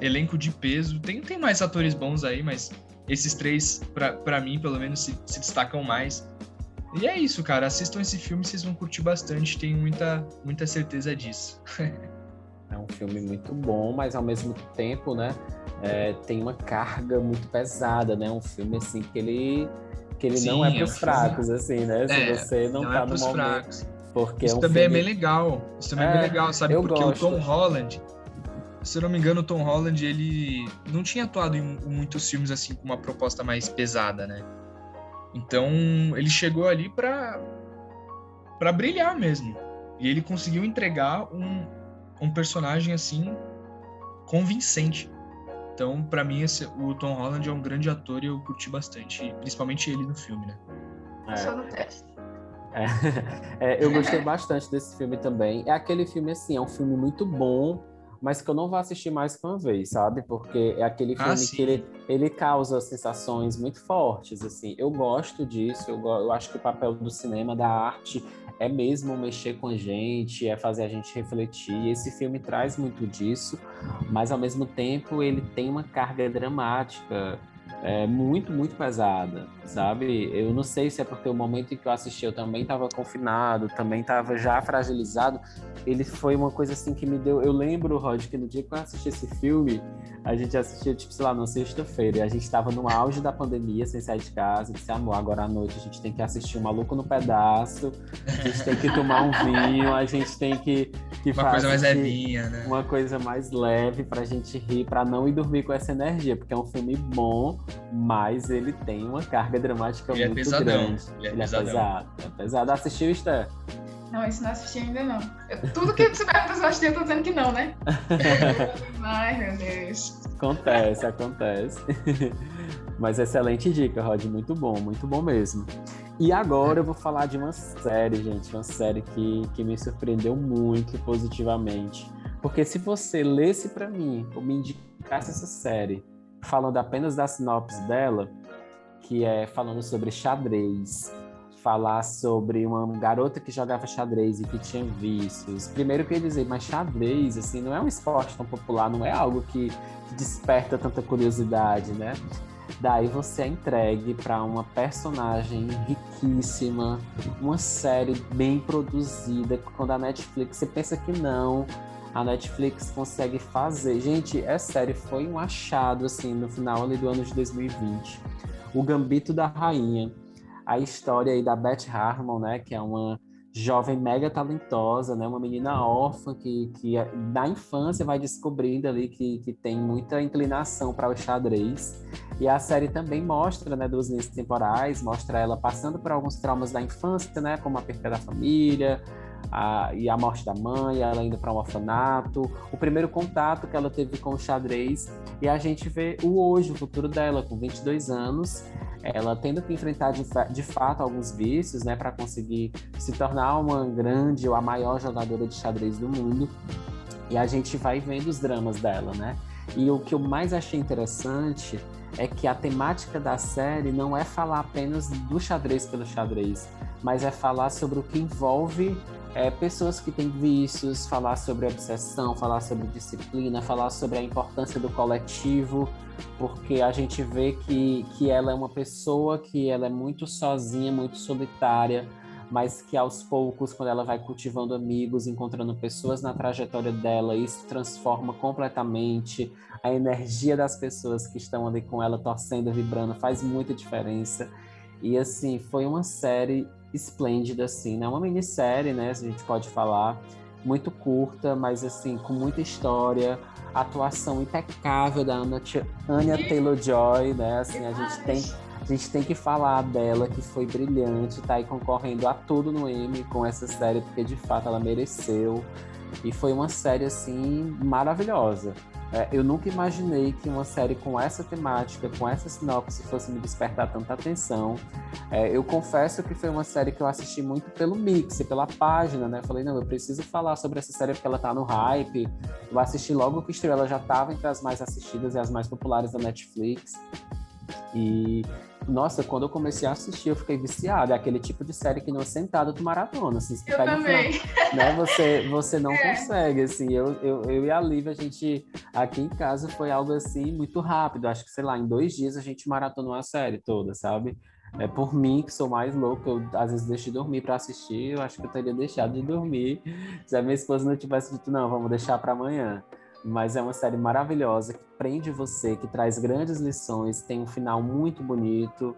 elenco de peso. Tem, tem mais atores bons aí, mas esses três, para mim, pelo menos, se, se, destacam mais. E é isso, cara. Assistam esse filme, vocês vão curtir bastante. Tenho muita, muita certeza disso. é um filme muito bom, mas ao mesmo tempo, né? É, tem uma carga muito pesada, né? Um filme assim que ele que ele Sim, não é para os fracos, assim, né? Se é, você não, não tá é no momento. Fracos. Porque Isso é um também filme... é bem legal. Isso também é, é bem legal, sabe? Porque gosto. o Tom Holland, se eu não me engano, o Tom Holland, ele não tinha atuado em muitos filmes assim com uma proposta mais pesada, né? Então, ele chegou ali para para brilhar mesmo. E ele conseguiu entregar um, um personagem assim convincente. Então, para mim, esse, o Tom Holland é um grande ator e eu curti bastante, principalmente ele no filme, né? É. Só no teste. É, é, eu gostei bastante desse filme também. É aquele filme assim, é um filme muito bom, mas que eu não vou assistir mais que uma vez, sabe? Porque é aquele ah, filme ah, que ele, ele causa sensações muito fortes, assim. Eu gosto disso, eu, eu acho que o papel do cinema, da arte, é mesmo mexer com a gente, é fazer a gente refletir. Esse filme traz muito disso, mas ao mesmo tempo ele tem uma carga dramática é, muito, muito pesada, sabe? Eu não sei se é porque o momento em que eu assisti eu também estava confinado, também estava já fragilizado. Ele foi uma coisa assim que me deu. Eu lembro, Rod, que no dia que eu assisti esse filme, a gente assistia, tipo, sei lá, na sexta-feira, e a gente estava no auge da pandemia, sem sair de casa, e disse, amor, agora à noite a gente tem que assistir o um Maluco no Pedaço, a gente tem que tomar um vinho, a gente tem que. que uma coisa mais levinha, né? Uma coisa mais leve pra gente rir, pra não ir dormir com essa energia, porque é um filme bom, mas ele tem uma carga dramática ele é muito é pesadão. grande. Ele é, ele é pesado. É pesado. Assistiu, Esther? Não, isso não assisti ainda não. Eu, tudo que você vai eu assistir, eu tô dizendo que não, né? Ai, meu Deus. Acontece, acontece. Mas excelente dica, Rod. Muito bom, muito bom mesmo. E agora eu vou falar de uma série, gente. Uma série que, que me surpreendeu muito positivamente. Porque se você lesse para mim ou me indicasse essa série falando apenas da sinopse dela, que é falando sobre xadrez, falar sobre uma garota que jogava xadrez e que tinha vícios. Primeiro que eu ia dizer, mas xadrez, assim, não é um esporte tão popular, não é algo que, que desperta tanta curiosidade, né? Daí você é entregue para uma personagem riquíssima, uma série bem produzida. Quando a Netflix, você pensa que não, a Netflix consegue fazer. Gente, é sério, foi um achado assim no final ali do ano de 2020. O Gambito da Rainha, a história aí da Beth Harmon, né, que é uma jovem mega talentosa, né, uma menina órfã que, que na infância vai descobrindo ali que, que tem muita inclinação para o xadrez. E a série também mostra, né, duas linhas temporais, mostra ela passando por alguns traumas da infância, né, como a perda da família, a, e a morte da mãe, ela indo para um orfanato, o primeiro contato que ela teve com o xadrez, e a gente vê o hoje, o futuro dela, com 22 anos, ela tendo que enfrentar de, de fato alguns vícios, né, para conseguir se tornar uma grande ou a maior jogadora de xadrez do mundo. E a gente vai vendo os dramas dela, né? E o que eu mais achei interessante é que a temática da série não é falar apenas do xadrez pelo xadrez, mas é falar sobre o que envolve é, pessoas que têm vícios, falar sobre obsessão, falar sobre disciplina, falar sobre a importância do coletivo, porque a gente vê que, que ela é uma pessoa que ela é muito sozinha, muito solitária, mas que aos poucos, quando ela vai cultivando amigos, encontrando pessoas na trajetória dela, isso transforma completamente a energia das pessoas que estão ali com ela, torcendo, vibrando, faz muita diferença. E assim, foi uma série esplêndida, assim, né? Uma minissérie, né? A gente pode falar, muito curta, mas assim, com muita história, atuação impecável da Anna, Anya Taylor-Joy, né? Assim, a gente tem a gente tem que falar dela, que foi brilhante, tá aí concorrendo a tudo no Emmy com essa série, porque de fato ela mereceu. E foi uma série, assim, maravilhosa. É, eu nunca imaginei que uma série com essa temática, com essa sinopse, fosse me despertar tanta atenção. É, eu confesso que foi uma série que eu assisti muito pelo mix, pela página, né? Falei, não, eu preciso falar sobre essa série porque ela tá no hype. Eu assisti logo que estreou, ela já estava entre as mais assistidas e as mais populares da Netflix. E nossa, quando eu comecei a assistir, eu fiquei viciada. É aquele tipo de série que não é sentado tu maratona. Assim, eu também. Final, né, você, você não é. consegue, assim. Eu, eu, eu e a Lívia, a gente, aqui em casa, foi algo assim, muito rápido. Acho que, sei lá, em dois dias a gente maratonou a série toda, sabe? É por mim, que sou mais louco, eu às vezes deixo de dormir para assistir. Eu acho que eu teria deixado de dormir se a minha esposa não tivesse dito, não, vamos deixar para amanhã mas é uma série maravilhosa que prende você, que traz grandes lições, tem um final muito bonito.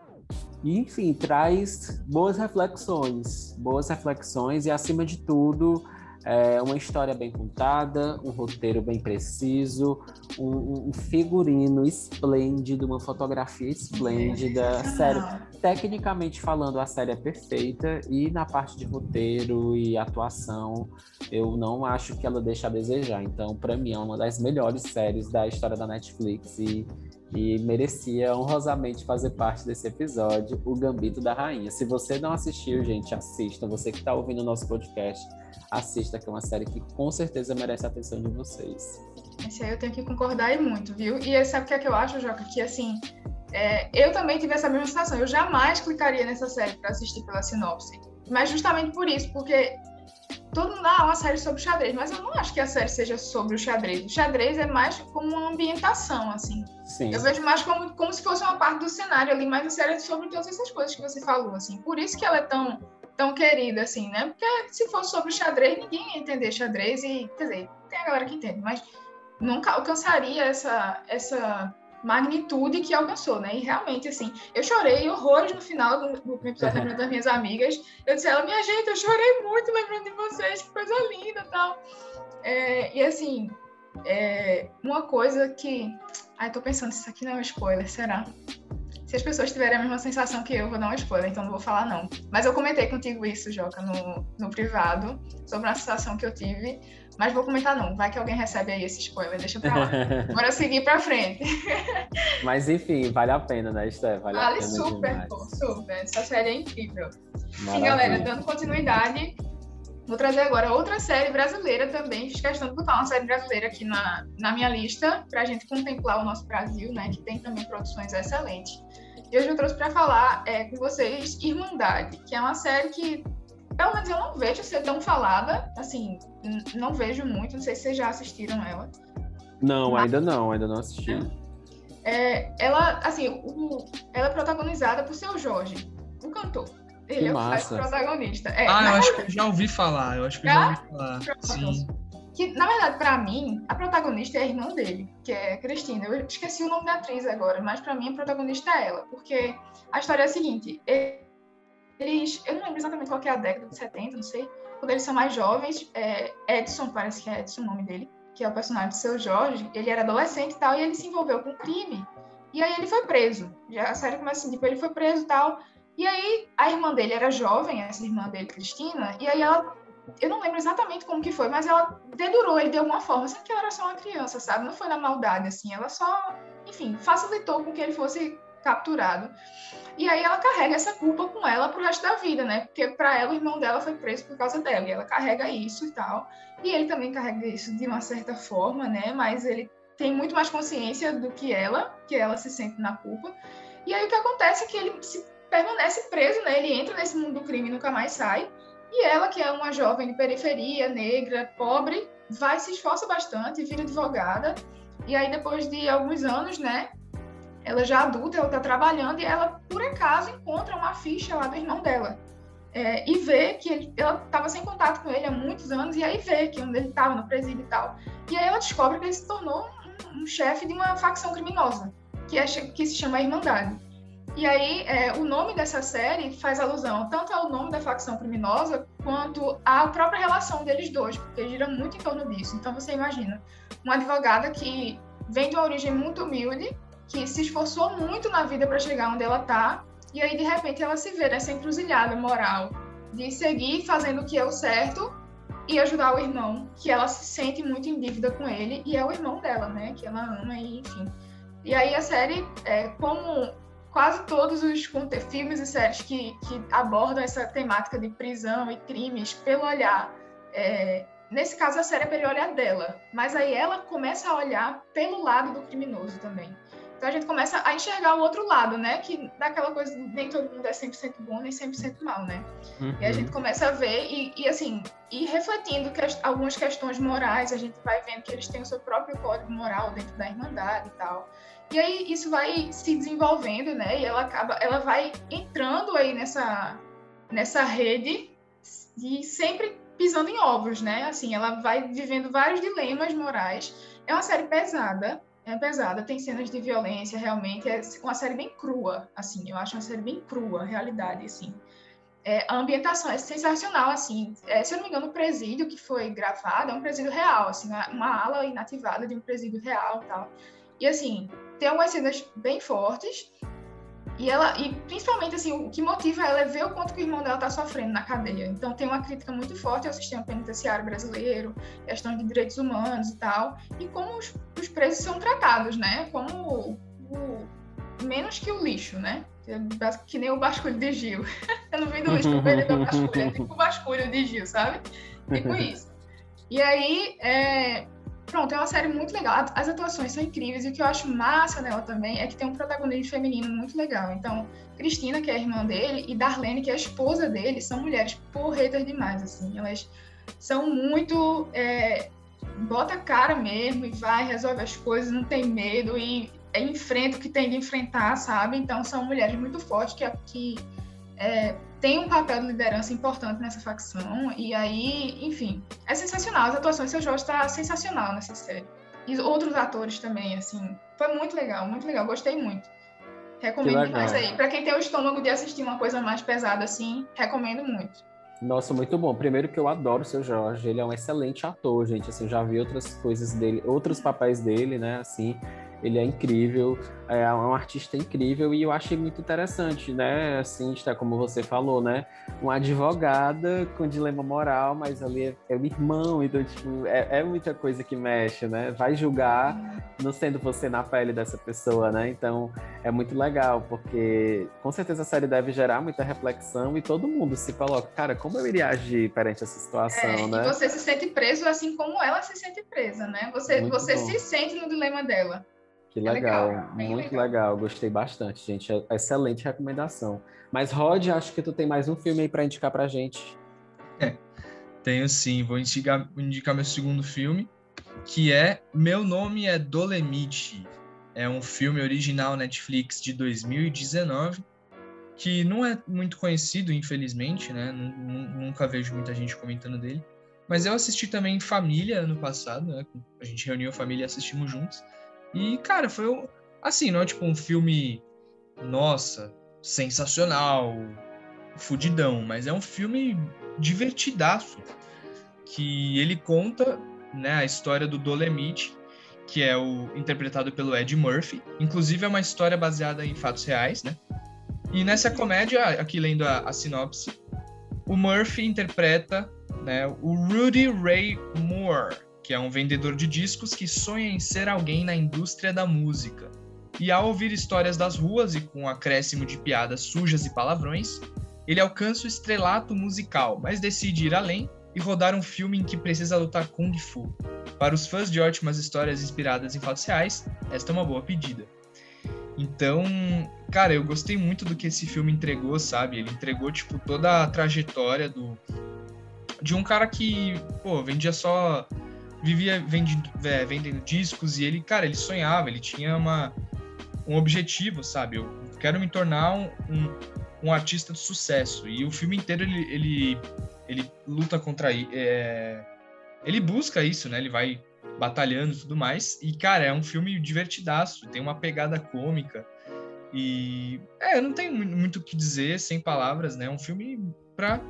E, enfim, traz boas reflexões, boas reflexões e, acima de tudo, é uma história bem contada, um roteiro bem preciso, um, um figurino esplêndido, uma fotografia esplêndida. Sério, tecnicamente falando, a série é perfeita e na parte de roteiro e atuação, eu não acho que ela deixa a desejar. Então, para mim, é uma das melhores séries da história da Netflix e e merecia honrosamente fazer parte desse episódio, O Gambito da Rainha. Se você não assistiu, gente, assista. Você que está ouvindo o nosso podcast, assista, que é uma série que com certeza merece a atenção de vocês. Esse aí eu tenho que concordar e muito, viu? E sabe o que é que eu acho, Joca? Que assim, é, eu também tive essa mesma sensação. Eu jamais clicaria nessa série para assistir pela sinopse. Mas justamente por isso, porque todo mundo, ah, uma série sobre xadrez, mas eu não acho que a série seja sobre o xadrez. O xadrez é mais como uma ambientação, assim. Sim. Eu vejo mais como, como se fosse uma parte do cenário ali, mas a série é sobre todas essas coisas que você falou, assim. Por isso que ela é tão, tão querida, assim, né? Porque se fosse sobre xadrez, ninguém ia entender xadrez e, quer dizer, tem a galera que entende, mas nunca alcançaria essa, essa magnitude que alcançou, né? E realmente, assim, eu chorei horrores no final do, do episódio lembrando das minhas amigas. Eu disse a ela, minha gente, eu chorei muito lembrando de vocês, que coisa linda e tal. É, e assim, é, uma coisa que. Ai, tô pensando, isso aqui não é um spoiler, será? Se as pessoas tiverem a mesma sensação que eu, vou dar um spoiler, então não vou falar não. Mas eu comentei contigo isso, Joca, no, no privado, sobre a sensação que eu tive. Mas vou comentar não, vai que alguém recebe aí esse spoiler, deixa pra lá. Bora seguir pra frente. Mas enfim, vale a pena, né, Esther? Vale, vale a pena super, pô, super. Essa série é incrível. Maravilha. E galera, dando continuidade, vou trazer agora outra série brasileira também. Fiz questão de botar uma série brasileira aqui na, na minha lista, pra gente contemplar o nosso Brasil, né, que tem também produções excelentes. E hoje eu trouxe para falar é, com vocês Irmandade, que é uma série que pelo menos eu não vejo ser tão falada, assim, não vejo muito, não sei se vocês já assistiram ela. Não, Mas... ainda não, ainda não assisti. É, ela, assim, o, ela é protagonizada por seu Jorge, o cantor. Ele que é massa. o protagonista. É, ah, eu acho que eu já ouvi falar, eu acho que já, já ouvi falar. Sim. Que, na verdade, para mim, a protagonista é a irmã dele, que é Cristina. Eu esqueci o nome da atriz agora, mas para mim a protagonista é ela, porque a história é a seguinte: ele eles, eu não lembro exatamente qual é a década de 70, não sei, quando eles são mais jovens, é, Edson, parece que é Edson o nome dele, que é o personagem do seu Jorge, ele era adolescente e tal, e ele se envolveu com crime, e aí ele foi preso. Já a série começa assim, tipo, ele foi preso e tal, e aí a irmã dele era jovem, essa irmã dele, Cristina, e aí ela, eu não lembro exatamente como que foi, mas ela dedurou ele de alguma forma, sendo que ela era só uma criança, sabe? Não foi na maldade, assim, ela só, enfim, facilitou com que ele fosse capturado. E aí ela carrega essa culpa com ela pro resto da vida, né? Porque para ela o irmão dela foi preso por causa dela, e ela carrega isso e tal. E ele também carrega isso de uma certa forma, né? Mas ele tem muito mais consciência do que ela, que ela se sente na culpa. E aí o que acontece é que ele se permanece preso, né? Ele entra nesse mundo do crime e nunca mais sai. E ela, que é uma jovem de periferia, negra, pobre, vai se esforça bastante, vira advogada. E aí depois de alguns anos, né, ela já adulta, ela está trabalhando e ela, por acaso, encontra uma ficha lá do irmão dela. É, e vê que ele, ela estava sem contato com ele há muitos anos, e aí vê que onde ele estava, no presídio e tal. E aí ela descobre que ele se tornou um, um chefe de uma facção criminosa, que, é, que se chama Irmandade. E aí, é, o nome dessa série faz alusão tanto ao nome da facção criminosa quanto à própria relação deles dois, porque gira muito em torno disso. Então, você imagina uma advogada que vem de uma origem muito humilde, que se esforçou muito na vida para chegar onde ela está, e aí de repente ela se vê nessa encruzilhada moral de seguir fazendo o que é o certo e ajudar o irmão, que ela se sente muito em dívida com ele, e é o irmão dela, né? Que ela ama, e enfim. E aí a série, é, como quase todos os filmes e séries que, que abordam essa temática de prisão e crimes pelo olhar. É, nesse caso, a série é pelo olhar dela, mas aí ela começa a olhar pelo lado do criminoso também. Então a gente começa a enxergar o outro lado, né? Que daquela coisa, nem todo mundo é 100% bom, nem 100% mal, né? Uhum. E a gente começa a ver e, e assim, e refletindo que as, algumas questões morais, a gente vai vendo que eles têm o seu próprio código moral dentro da Irmandade e tal. E aí isso vai se desenvolvendo, né? E ela acaba, ela vai entrando aí nessa, nessa rede e sempre pisando em ovos, né? Assim, ela vai vivendo vários dilemas morais. É uma série pesada, é pesada, tem cenas de violência, realmente. É uma série bem crua, assim. Eu acho uma série bem crua, realidade, assim. É, a ambientação é sensacional, assim. É, se eu não me engano, o presídio que foi gravado é um presídio real, assim, uma ala inativada de um presídio real tal. E, assim, tem algumas cenas bem fortes. E ela, e principalmente assim, o que motiva ela é ver o quanto que o irmão dela está sofrendo na cadeia. Então tem uma crítica muito forte ao sistema penitenciário brasileiro, questão de direitos humanos e tal, e como os, os presos são tratados, né? Como o, o, menos que o lixo, né? Que nem o basculho de Gil. Eu não vi do lixo para perder o basculho, é tipo o basculho de Gil, sabe? Tipo isso. E aí, é, Pronto, é uma série muito legal. As atuações são incríveis e o que eu acho massa nela também é que tem um protagonismo feminino muito legal. Então, Cristina, que é a irmã dele, e Darlene, que é a esposa dele, são mulheres porretas demais, assim. Elas são muito. É, bota a cara mesmo e vai, resolve as coisas, não tem medo e enfrenta o que tem de enfrentar, sabe? Então, são mulheres muito fortes que, que é, tem um papel de liderança importante nessa facção. E aí, enfim, é sensacional. As atuações do seu Jorge está sensacional nessa série. E outros atores também, assim. Foi muito legal, muito legal. Gostei muito. Recomendo demais aí. Para quem tem o estômago de assistir uma coisa mais pesada assim, recomendo muito. Nossa, muito bom. Primeiro que eu adoro o seu Jorge, ele é um excelente ator, gente. Assim, já vi outras coisas dele, outros papéis dele, né? Assim, ele é incrível, é um artista incrível e eu achei muito interessante, né? Assim, está como você falou, né? Uma advogada com dilema moral, mas ali é, é o irmão, então tipo, é, é, muita coisa que mexe, né? Vai julgar não sendo você na pele dessa pessoa, né? Então é muito legal porque com certeza a série deve gerar muita reflexão e todo mundo se coloca, cara, como eu iria agir perante essa situação, é, né? E você se sente preso assim como ela se sente presa, né? Você, você se sente no dilema dela. Que legal, é legal muito legal. legal. gostei bastante, gente. É excelente recomendação. Mas Rod, acho que tu tem mais um filme aí para indicar pra gente. É, tenho sim. Vou indicar, indicar meu segundo filme, que é Meu Nome é Dolemite. É um filme original Netflix de 2019, que não é muito conhecido, infelizmente, né? Nunca vejo muita gente comentando dele. Mas eu assisti também em família ano passado, né? A gente reuniu a família e assistimos juntos. E, cara, foi assim, não é tipo um filme, nossa, sensacional, fudidão, mas é um filme divertidaço. Que ele conta né, a história do Dolemite, que é o interpretado pelo Ed Murphy. Inclusive é uma história baseada em fatos reais, né? E nessa comédia, aqui lendo a, a sinopse, o Murphy interpreta né, o Rudy Ray Moore, que é um vendedor de discos que sonha em ser alguém na indústria da música. E ao ouvir histórias das ruas e com um acréscimo de piadas sujas e palavrões, ele alcança o estrelato musical, mas decide ir além e rodar um filme em que precisa lutar Kung Fu. Para os fãs de ótimas histórias inspiradas em fatos reais, esta é uma boa pedida. Então, cara, eu gostei muito do que esse filme entregou, sabe? Ele entregou, tipo, toda a trajetória do de um cara que, pô, vendia só vivia vendendo, é, vendendo discos e ele, cara, ele sonhava, ele tinha uma, um objetivo, sabe? Eu quero me tornar um, um, um artista de sucesso. E o filme inteiro ele, ele, ele luta contra. É, ele busca isso, né? Ele vai batalhando e tudo mais. E, cara, é um filme divertidaço, tem uma pegada cômica. E é, eu não tenho muito o que dizer sem palavras, né? É um filme pra,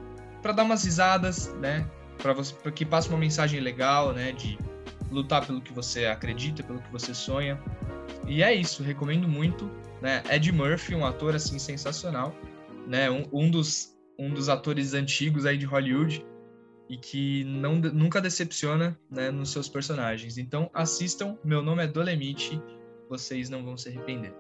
pra dar umas risadas, né? Para você pra que passe uma mensagem legal, né, de lutar pelo que você acredita, pelo que você sonha. E é isso, recomendo muito, né? Ed Murphy, um ator assim sensacional, né? Um, um dos um dos atores antigos aí de Hollywood e que não, nunca decepciona né, nos seus personagens. Então assistam, meu nome é Dolemite, vocês não vão se arrepender.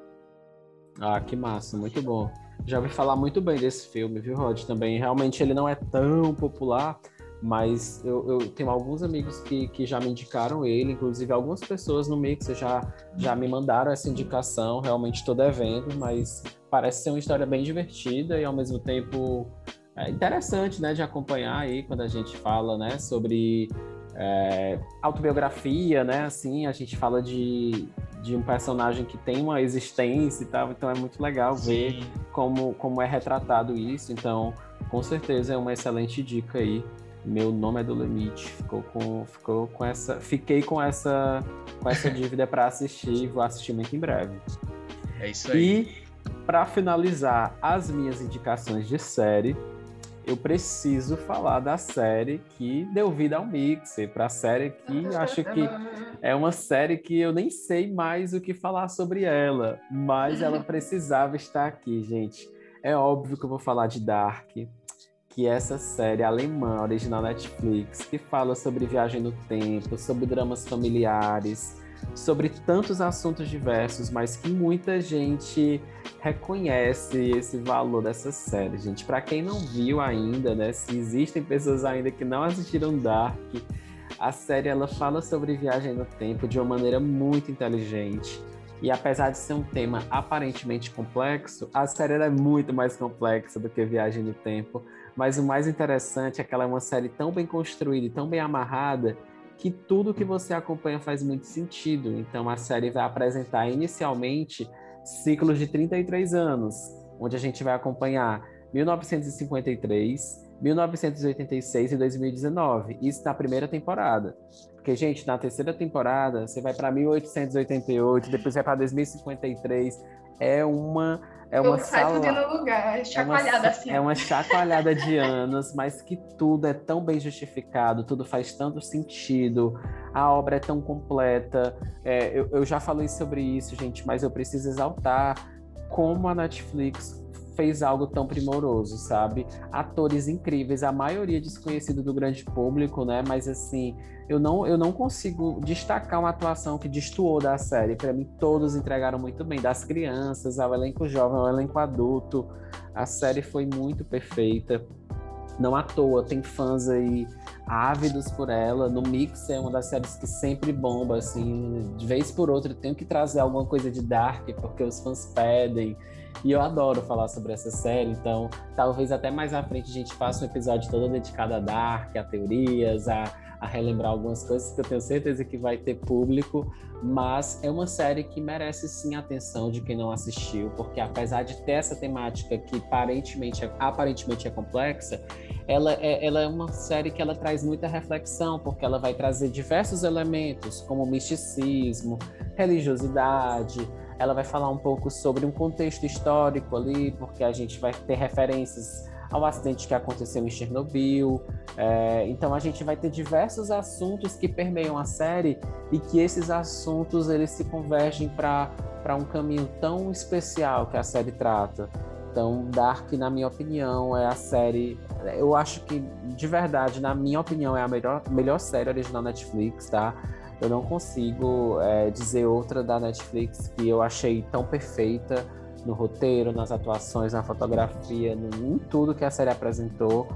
Ah, que massa, muito bom. Já ouvi falar muito bem desse filme, viu, Rod? Também realmente ele não é tão popular, mas eu, eu, tenho alguns amigos que, que já me indicaram ele, inclusive algumas pessoas no Mix já, já me mandaram essa indicação, realmente estou devendo, mas parece ser uma história bem divertida e ao mesmo tempo é interessante, né, de acompanhar aí quando a gente fala, né, sobre é, autobiografia, né, assim, a gente fala de, de um personagem que tem uma existência e tal, então é muito legal Sim. ver como, como é retratado isso, então com certeza é uma excelente dica aí meu nome é do limite. Ficou com, ficou com essa, fiquei com essa, com essa dívida para assistir. Vou assistir muito em breve. É isso aí. E para finalizar as minhas indicações de série, eu preciso falar da série que deu vida ao Mixer, para a série que acho que é uma série que eu nem sei mais o que falar sobre ela, mas ela precisava estar aqui, gente. É óbvio que eu vou falar de Dark, que essa série alemã, original Netflix, que fala sobre viagem no tempo, sobre dramas familiares, sobre tantos assuntos diversos, mas que muita gente reconhece esse valor dessa série, gente. Para quem não viu ainda, né, se existem pessoas ainda que não assistiram Dark, a série ela fala sobre viagem no tempo de uma maneira muito inteligente. E apesar de ser um tema aparentemente complexo, a série é muito mais complexa do que Viagem no Tempo, mas o mais interessante é que ela é uma série tão bem construída e tão bem amarrada que tudo que você acompanha faz muito sentido. Então a série vai apresentar inicialmente ciclos de 33 anos, onde a gente vai acompanhar 1953, 1986 e 2019. Isso na primeira temporada. Porque, gente, na terceira temporada, você vai para 1888, depois vai para 2053. É uma é uma sala, lugar, é chacoalhada é uma, assim. É uma chacoalhada de anos, mas que tudo é tão bem justificado, tudo faz tanto sentido, a obra é tão completa. É, eu, eu já falei sobre isso, gente, mas eu preciso exaltar como a Netflix fez algo tão primoroso, sabe? Atores incríveis, a maioria desconhecido do grande público, né? Mas assim, eu não, eu não consigo destacar uma atuação que destoou da série. Para mim, todos entregaram muito bem, das crianças ao elenco jovem, ao elenco adulto. A série foi muito perfeita. Não à toa, tem fãs aí ávidos por ela. No Mix é uma das séries que sempre bomba, assim, de vez por outra tenho que trazer alguma coisa de Dark, porque os fãs pedem. E eu adoro falar sobre essa série, então talvez até mais à frente a gente faça um episódio todo dedicado a Dark, a teorias, a, a relembrar algumas coisas que eu tenho certeza que vai ter público, mas é uma série que merece sim a atenção de quem não assistiu, porque apesar de ter essa temática que aparentemente é, aparentemente é complexa, ela é, ela é uma série que ela traz muita reflexão, porque ela vai trazer diversos elementos, como misticismo, religiosidade, ela vai falar um pouco sobre um contexto histórico ali, porque a gente vai ter referências ao acidente que aconteceu em Chernobyl. É, então a gente vai ter diversos assuntos que permeiam a série e que esses assuntos eles se convergem para um caminho tão especial que a série trata. Então, Dark, na minha opinião, é a série. Eu acho que, de verdade, na minha opinião, é a melhor, melhor série original Netflix, tá? Eu não consigo é, dizer outra da Netflix que eu achei tão perfeita no roteiro, nas atuações, na fotografia, no, em tudo que a série apresentou.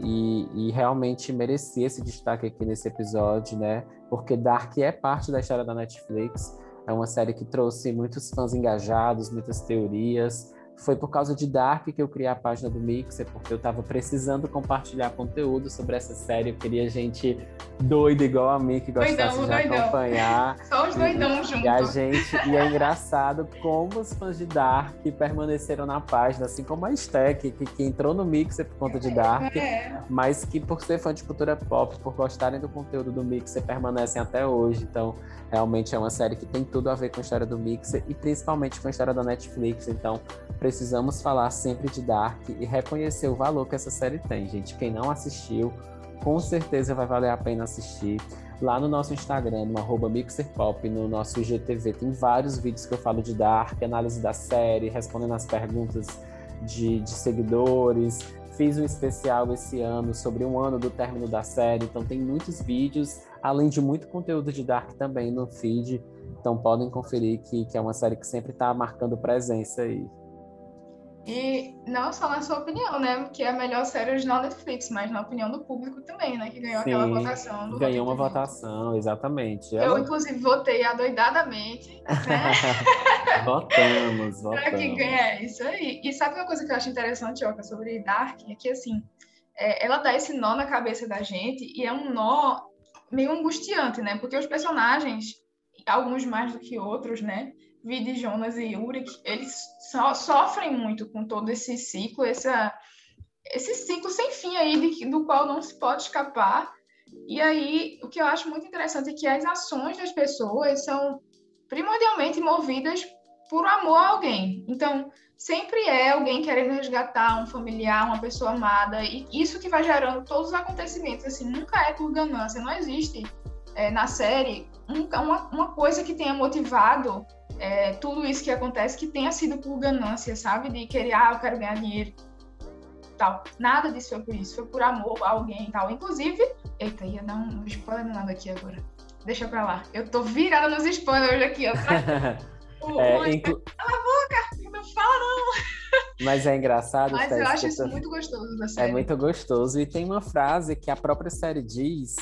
E, e, realmente merecia esse destaque aqui nesse episódio, né? Porque Dark é parte da história da Netflix. É uma série que trouxe muitos fãs engajados, muitas teorias, foi por causa de Dark que eu criei a página do Mixer, porque eu estava precisando compartilhar conteúdo sobre essa série. Eu queria gente doida igual a mim, que gostasse doidão, de doidão. acompanhar. Só os doidão juntos. E a gente, e é engraçado como os fãs de Dark permaneceram na página, assim como a Stack, que, que entrou no Mixer por conta de Dark, é. mas que por ser fã de cultura pop, por gostarem do conteúdo do Mixer, permanecem até hoje. Então, realmente é uma série que tem tudo a ver com a história do Mixer e principalmente com a história da Netflix. Então, precisamos falar sempre de Dark e reconhecer o valor que essa série tem, gente. Quem não assistiu, com certeza vai valer a pena assistir. Lá no nosso Instagram, no arroba MixerPop, no nosso IGTV, tem vários vídeos que eu falo de Dark, análise da série, respondendo as perguntas de, de seguidores, Fiz um especial esse ano sobre um ano do término da série, então tem muitos vídeos, além de muito conteúdo de Dark também no feed. Então podem conferir que, que é uma série que sempre está marcando presença aí. E não só na sua opinião, né? Que é a melhor série original Netflix, mas na opinião do público também, né? Que ganhou Sim, aquela votação. Do ganhou uma votação, exatamente. Eu, Ela... inclusive, votei adoidadamente, né? votamos, votamos. pra que ganha isso aí. E sabe uma coisa que eu acho interessante, Oca, sobre Dark? É que, assim, é, ela dá esse nó na cabeça da gente e é um nó meio angustiante, né? Porque os personagens, alguns mais do que outros, né? Vidi, Jonas e Ulrich, eles so, sofrem muito com todo esse ciclo, essa, esse ciclo sem fim aí de, do qual não se pode escapar. E aí, o que eu acho muito interessante é que as ações das pessoas são primordialmente movidas por amor a alguém. Então, sempre é alguém querendo resgatar um familiar, uma pessoa amada, e isso que vai gerando todos os acontecimentos. Assim, nunca é por ganância, não existe é, na série um, uma, uma coisa que tenha motivado é, tudo isso que acontece que tenha sido por ganância, sabe? De querer, ah, eu quero ganhar dinheiro, tal. Nada disso foi por isso, foi por amor a alguém e tal. Inclusive, eita, ia dar um spoiler nada aqui agora. Deixa pra lá. Eu tô virada nos spoilers aqui, ó. o, é, inclu... Cala a boca! Não fala não! Mas é engraçado. Mas eu acho isso muito gostoso da é série. É muito gostoso. E tem uma frase que a própria série diz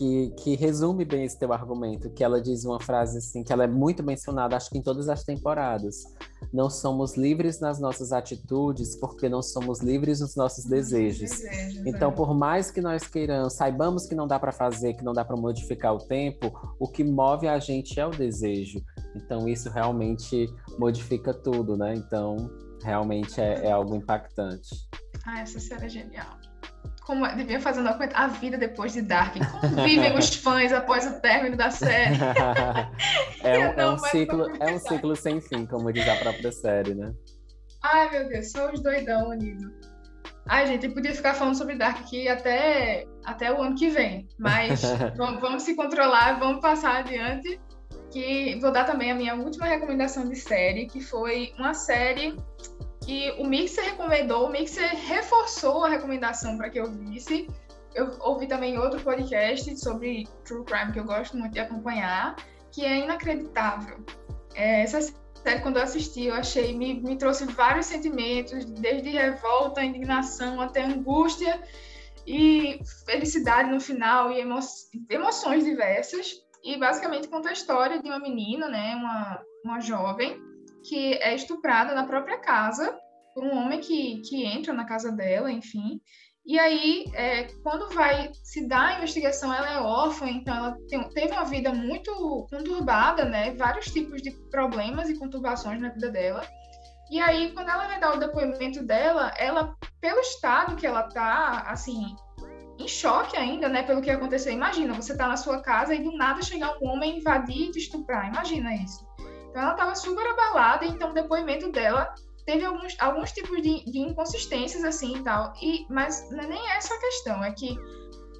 que, que resume bem esse teu argumento, que ela diz uma frase assim, que ela é muito mencionada, acho que em todas as temporadas. Não somos livres nas nossas atitudes porque não somos livres nos nossos desejos. desejos então, é. por mais que nós queiramos, saibamos que não dá para fazer, que não dá para modificar o tempo, o que move a gente é o desejo. Então, isso realmente modifica tudo, né? Então, realmente é, é algo impactante. Ah, essa série é genial como é, devia fazer a vida depois de Dark. Como vivem os fãs após o término da série? é, um, é, um ciclo, é um ciclo sem fim, como diz a própria série, né? Ai, meu Deus, só os doidão unidos. Ai, gente, eu podia ficar falando sobre Dark aqui até, até o ano que vem. Mas vamos, vamos se controlar, vamos passar adiante. Que vou dar também a minha última recomendação de série, que foi uma série que o Mixer recomendou, o Mixer reforçou a recomendação para que eu visse. Eu ouvi também outro podcast sobre True Crime que eu gosto muito de acompanhar, que é inacreditável. É, essa série, quando eu assisti, eu achei, me, me trouxe vários sentimentos, desde revolta, indignação, até angústia e felicidade no final e emo emoções diversas. E basicamente conta a história de uma menina, né, uma, uma jovem, que é estuprada na própria casa por um homem que, que entra na casa dela, enfim. E aí, é, quando vai se dar a investigação, ela é órfã, então ela tem, teve uma vida muito conturbada, né? Vários tipos de problemas e conturbações na vida dela. E aí, quando ela vai dar o depoimento dela, ela, pelo estado que ela tá, assim, em choque ainda, né, pelo que aconteceu. Imagina, você tá na sua casa e do nada chegar um homem invadir e te estuprar. Imagina isso. Então ela estava super abalada, então o depoimento dela teve alguns, alguns tipos de, de inconsistências assim e tal. E, mas não é nem essa a questão, é que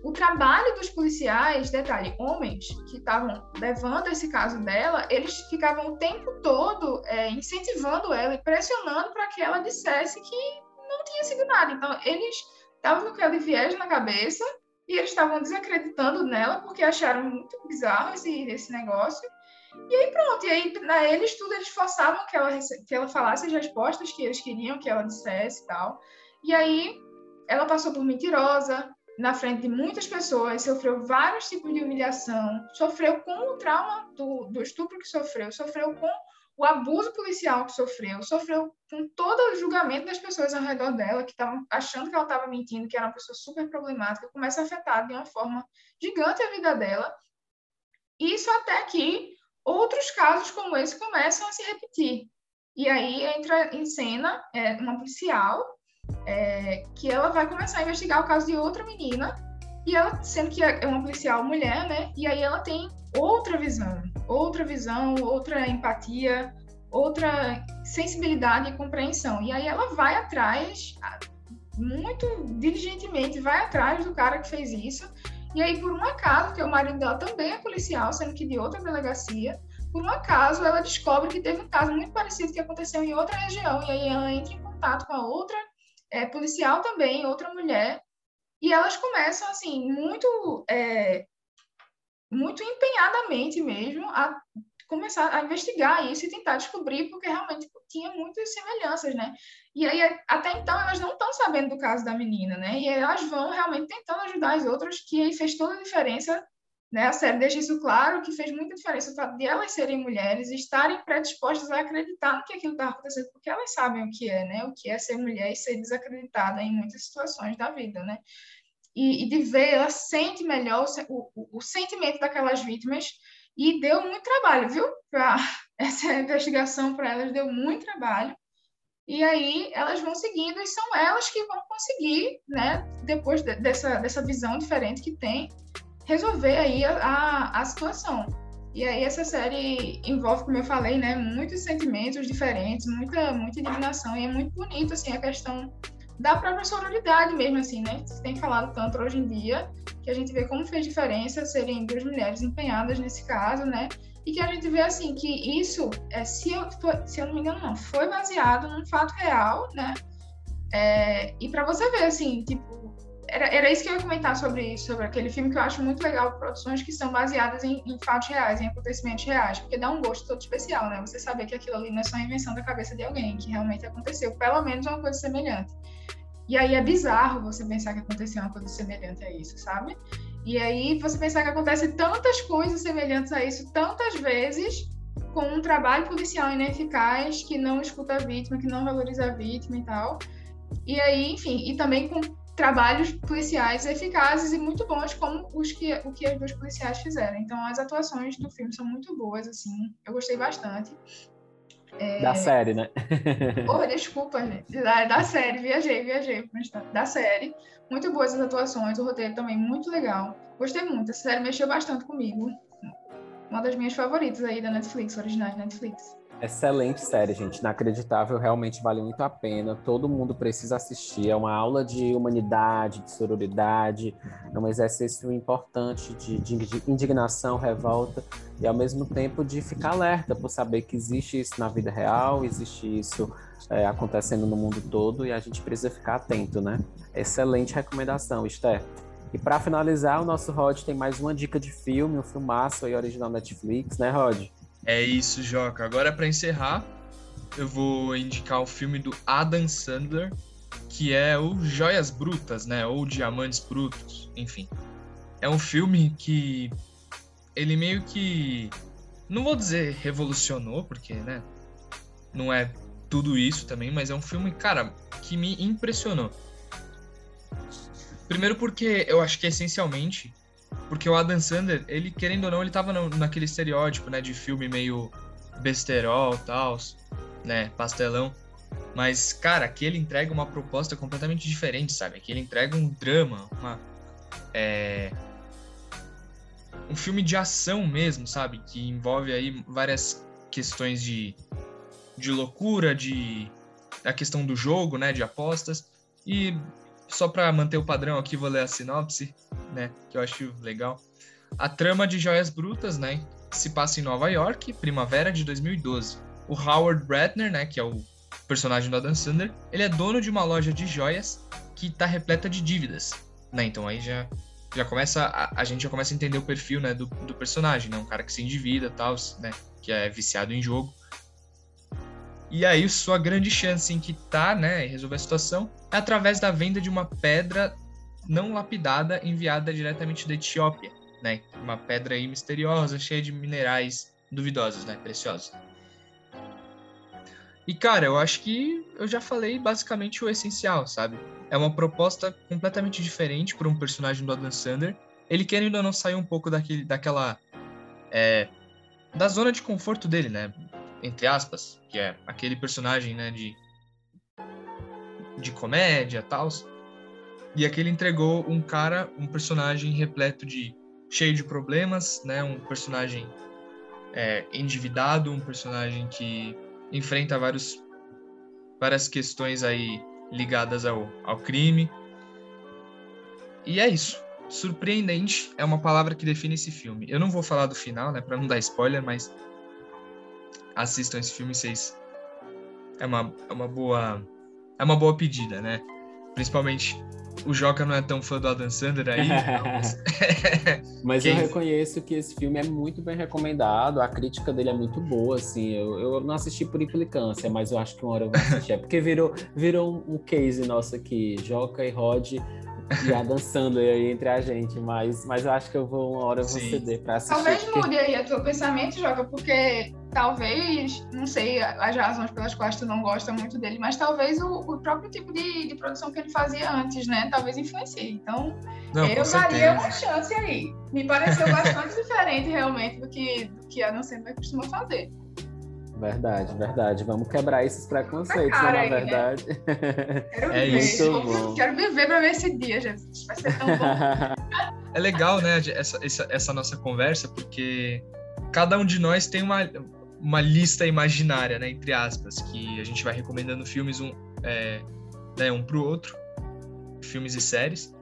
o trabalho dos policiais, detalhe, homens que estavam levando esse caso dela, eles ficavam o tempo todo é, incentivando ela e pressionando para que ela dissesse que não tinha sido nada. Então, eles estavam com aquele viés na cabeça e eles estavam desacreditando nela porque acharam muito bizarro esse, esse negócio. E aí pronto, e aí na eles tudo eles forçavam que ela, que ela falasse as respostas que eles queriam que ela dissesse e tal. E aí ela passou por mentirosa, na frente de muitas pessoas, sofreu vários tipos de humilhação, sofreu com o trauma do, do estupro que sofreu, sofreu com o abuso policial que sofreu, sofreu com todo o julgamento das pessoas ao redor dela, que estavam achando que ela estava mentindo, que era uma pessoa super problemática, começa a afetar de uma forma gigante a vida dela. Isso até que outros casos como esse começam a se repetir. E aí entra em cena é, uma policial é, que ela vai começar a investigar o caso de outra menina e ela, sendo que é uma policial mulher, né? E aí ela tem outra visão, outra visão, outra empatia, outra sensibilidade e compreensão. E aí ela vai atrás, muito diligentemente, vai atrás do cara que fez isso e aí, por um acaso, que o marido dela também é policial, sendo que de outra delegacia, por um acaso ela descobre que teve um caso muito parecido que aconteceu em outra região, e aí ela entra em contato com a outra é, policial também, outra mulher, e elas começam, assim, muito, é, muito empenhadamente mesmo a começar a investigar isso e tentar descobrir, porque realmente tinha muitas semelhanças, né? E aí, até então, elas não estão sabendo do caso da menina, né? E elas vão realmente tentando ajudar as outras, que aí fez toda a diferença, né? A série deixa isso claro, que fez muita diferença o fato de elas serem mulheres e estarem predispostas a acreditar no que aquilo está acontecendo, porque elas sabem o que é, né? O que é ser mulher e ser desacreditada em muitas situações da vida, né? E, e de ver, ela sente melhor o, o, o sentimento daquelas vítimas e deu muito trabalho, viu? Pra, essa investigação para elas deu muito trabalho. E aí elas vão seguindo e são elas que vão conseguir, né, depois de, dessa, dessa visão diferente que tem, resolver aí a, a, a situação. E aí essa série envolve, como eu falei, né, muitos sentimentos diferentes, muita, muita indignação, e é muito bonito, assim, a questão da própria sororidade mesmo, assim, né? Você tem falado tanto hoje em dia, que a gente vê como fez diferença serem duas mulheres empenhadas nesse caso, né? E que a gente vê, assim, que isso, é, se, eu, se eu não me engano, não, foi baseado num fato real, né? É, e para você ver, assim, tipo, era, era isso que eu ia comentar sobre, sobre aquele filme que eu acho muito legal, produções que são baseadas em, em fatos reais, em acontecimentos reais, porque dá um gosto todo especial, né? Você saber que aquilo ali não é só a invenção da cabeça de alguém, que realmente aconteceu, pelo menos uma coisa semelhante. E aí é bizarro você pensar que aconteceu uma coisa semelhante a isso, sabe? E aí você pensar que acontece tantas coisas semelhantes a isso tantas vezes com um trabalho policial ineficaz que não escuta a vítima, que não valoriza a vítima e tal. E aí, enfim, e também com trabalhos policiais eficazes e muito bons como os que o que as duas policiais fizeram. Então as atuações do filme são muito boas assim. Eu gostei bastante. É... Da série, né? Porra, desculpa, gente. Da, da série, viajei, viajei. Da série. Muito boas as atuações, o roteiro também muito legal. Gostei muito. Essa série mexeu bastante comigo. Uma das minhas favoritas aí da Netflix, originais da Netflix. Excelente série, gente. Inacreditável, realmente vale muito a pena. Todo mundo precisa assistir. É uma aula de humanidade, de sororidade, é um exercício importante de, de indignação, revolta e ao mesmo tempo de ficar alerta por saber que existe isso na vida real, existe isso é, acontecendo no mundo todo e a gente precisa ficar atento, né? Excelente recomendação, Esther. E para finalizar, o nosso Rod tem mais uma dica de filme, um filmaço aí original Netflix, né, Rod? É isso, Joca. Agora, para encerrar, eu vou indicar o filme do Adam Sandler, que é o Joias Brutas, né? Ou Diamantes Brutos, enfim. É um filme que ele meio que. Não vou dizer revolucionou, porque, né? Não é tudo isso também, mas é um filme, cara, que me impressionou. Primeiro porque eu acho que essencialmente porque o Adam Sandler, ele, querendo ou não, ele tava no, naquele estereótipo, né, de filme meio besterol, tal, né, pastelão. Mas, cara, aqui ele entrega uma proposta completamente diferente, sabe? Aqui ele entrega um drama, uma... É, um filme de ação mesmo, sabe? Que envolve aí várias questões de, de loucura, de a questão do jogo, né, de apostas. E só para manter o padrão aqui, vou ler a sinopse, né, que eu acho legal. A trama de Joias Brutas, né, se passa em Nova York, primavera de 2012. O Howard Ratner, né, que é o personagem do Adam Sandler, ele é dono de uma loja de joias que está repleta de dívidas, né? Então aí já já começa a, a, gente já começa a entender o perfil, né, do, do personagem, né? Um cara que se endivida, tal, né, que é viciado em jogo. E aí sua grande chance em que tá, né, resolver a situação é através da venda de uma pedra não lapidada enviada diretamente da Etiópia, né? Uma pedra aí misteriosa, cheia de minerais duvidosos, né? Preciosos. E cara, eu acho que eu já falei basicamente o essencial, sabe? É uma proposta completamente diferente para um personagem do Adam Sandler. Ele querendo ou não sair um pouco daquele, daquela é, da zona de conforto dele, né? Entre aspas, que é aquele personagem, né? De de comédia, tal. E aqui ele entregou um cara, um personagem repleto de cheio de problemas, né? Um personagem é, endividado, um personagem que enfrenta vários, várias questões aí ligadas ao, ao crime. E é isso. Surpreendente é uma palavra que define esse filme. Eu não vou falar do final, né, para não dar spoiler, mas assistam esse filme, vocês é uma, é uma boa é uma boa pedida, né? Principalmente o Joca não é tão fã do Adam Sandler aí. Então... Mas eu reconheço que esse filme é muito bem recomendado, a crítica dele é muito boa, assim. Eu, eu não assisti por implicância, mas eu acho que uma hora eu vou assistir. É porque virou, virou um case nosso aqui, Joca e Rod já dançando aí entre a gente, mas, mas eu acho que eu vou uma hora eu vou ceder para assistir. Talvez porque... mude aí o teu pensamento, Joga, porque talvez, não sei as razões pelas quais tu não gosta muito dele, mas talvez o, o próprio tipo de, de, produção que ele fazia antes, né? Talvez influencie. Então, não, eu daria uma chance aí. Me pareceu bastante diferente realmente do que, do que a Adam Sandler costuma fazer. Verdade, verdade. Vamos quebrar esses preconceitos, né, na verdade. Né? Quero é isso. Bom. Quero viver para ver esse dia, Jesus. Vai ser tão bom. É legal, né, essa, essa, essa nossa conversa, porque cada um de nós tem uma, uma lista imaginária, né, entre aspas, que a gente vai recomendando filmes um, é, né, um pro outro, filmes e séries,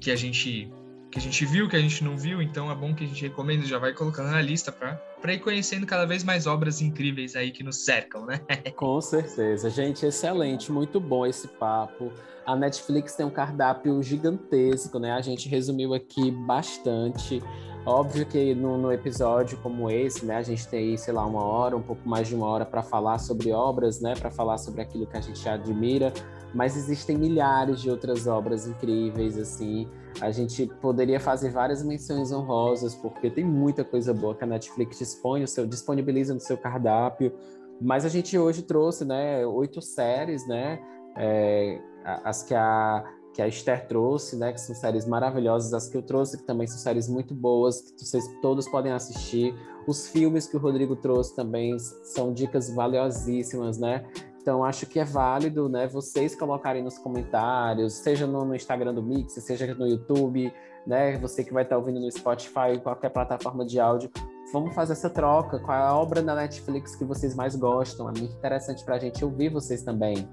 que a gente que a gente viu, que a gente não viu, então é bom que a gente recomenda, já vai colocando na lista para ir conhecendo cada vez mais obras incríveis aí que nos cercam, né? Com certeza, gente, excelente, muito bom esse papo. A Netflix tem um cardápio gigantesco, né? A gente resumiu aqui bastante. Óbvio que no, no, episódio como esse, né, a gente tem, sei lá, uma hora, um pouco mais de uma hora para falar sobre obras, né, para falar sobre aquilo que a gente admira, mas existem milhares de outras obras incríveis, assim. A gente poderia fazer várias menções honrosas, porque tem muita coisa boa que a Netflix dispõe, o seu, disponibiliza no seu cardápio. Mas a gente hoje trouxe, né, oito séries, né, é, as que a que a Esther trouxe, né, que são séries maravilhosas, as que eu trouxe que também são séries muito boas, que vocês todos podem assistir. Os filmes que o Rodrigo trouxe também são dicas valiosíssimas, né? Então, acho que é válido, né, vocês colocarem nos comentários, seja no, no Instagram do Mix, seja no YouTube, né, você que vai estar ouvindo no Spotify, qualquer plataforma de áudio, vamos fazer essa troca. Qual é a obra da Netflix que vocês mais gostam? É muito interessante para a gente ouvir vocês também.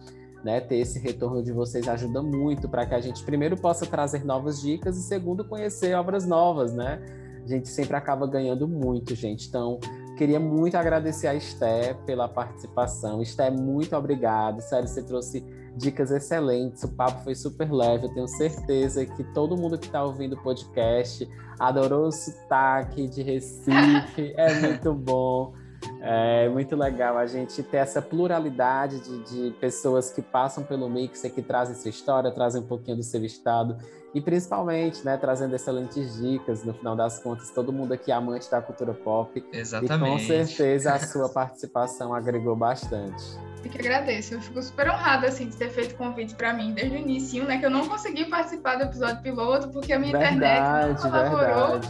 Né, ter esse retorno de vocês ajuda muito para que a gente primeiro possa trazer novas dicas e segundo conhecer obras novas, né? A gente sempre acaba ganhando muito, gente. Então, Queria muito agradecer a Esté pela participação. Esté, muito obrigado. Sério, você trouxe dicas excelentes. O papo foi super leve. Eu tenho certeza que todo mundo que está ouvindo o podcast adorou o sotaque de Recife. É muito bom. É muito legal a gente ter essa pluralidade de, de pessoas que passam pelo Mixer, que trazem sua história, trazem um pouquinho do seu estado e principalmente, né, trazendo excelentes dicas. No final das contas, todo mundo aqui é amante da cultura pop. Exatamente. E com certeza a sua participação agregou bastante. Eu que agradeço. Eu fico super honrada assim, de ter feito convite para mim desde o início, né? Que eu não consegui participar do episódio piloto porque a minha verdade, internet não colaborou. Verdade.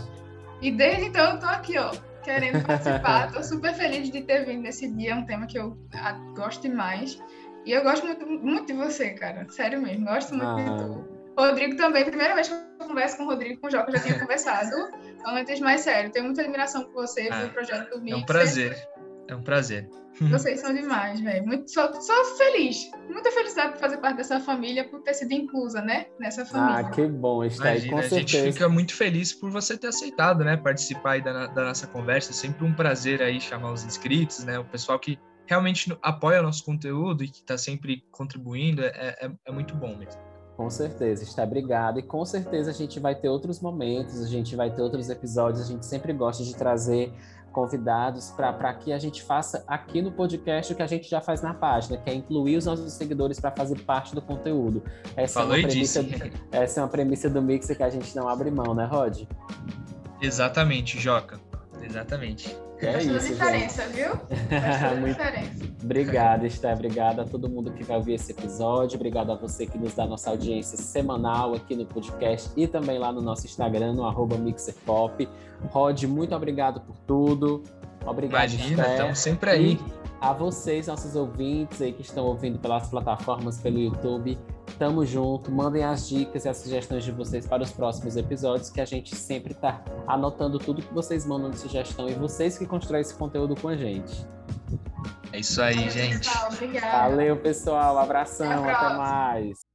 E desde então eu tô aqui, ó, querendo participar. Tô super feliz de ter vindo nesse dia, é um tema que eu gosto demais. E eu gosto muito, muito de você, cara. Sério mesmo, gosto muito ah. de tu. Rodrigo também, primeira vez que eu converso com o Rodrigo, com o Joca, eu já tinha conversado. Então, antes mais sério, tenho muita admiração por você, ah, pelo projeto do Mixer. É um prazer, é um prazer. Vocês são demais, velho. Muito, só, só feliz. Muita felicidade por fazer parte dessa família, por ter sido inclusa, né? Nessa família. Ah, que bom estar aí, com a certeza. gente fica muito feliz por você ter aceitado, né? Participar aí da, da nossa conversa. É sempre um prazer aí chamar os inscritos, né? O pessoal que realmente apoia o nosso conteúdo e que está sempre contribuindo. É, é, é muito bom mesmo. Com certeza, está obrigado. E com certeza a gente vai ter outros momentos, a gente vai ter outros episódios. A gente sempre gosta de trazer convidados para que a gente faça aqui no podcast o que a gente já faz na página, que é incluir os nossos seguidores para fazer parte do conteúdo. Essa Falou é uma premissa, essa é uma premissa do Mixer que a gente não abre mão, né, Rod? Exatamente, Joca. Exatamente. É Faz isso, diferença, gente. viu? Faz Muito... diferença. Obrigado, Esté. Obrigado a todo mundo que vai ouvir esse episódio. Obrigado a você que nos dá nossa audiência semanal aqui no podcast e também lá no nosso Instagram, no arroba MixerPop. Rod, muito obrigado por tudo. Obrigado, Imagina, estamos sempre aí. E a vocês, nossos ouvintes aí que estão ouvindo pelas plataformas, pelo YouTube, Tamo junto, mandem as dicas e as sugestões de vocês para os próximos episódios, que a gente sempre tá anotando tudo que vocês mandam de sugestão e vocês que constroem esse conteúdo com a gente. É isso aí, Valeu, gente. Pessoal, Valeu, pessoal. Abração, até, até mais.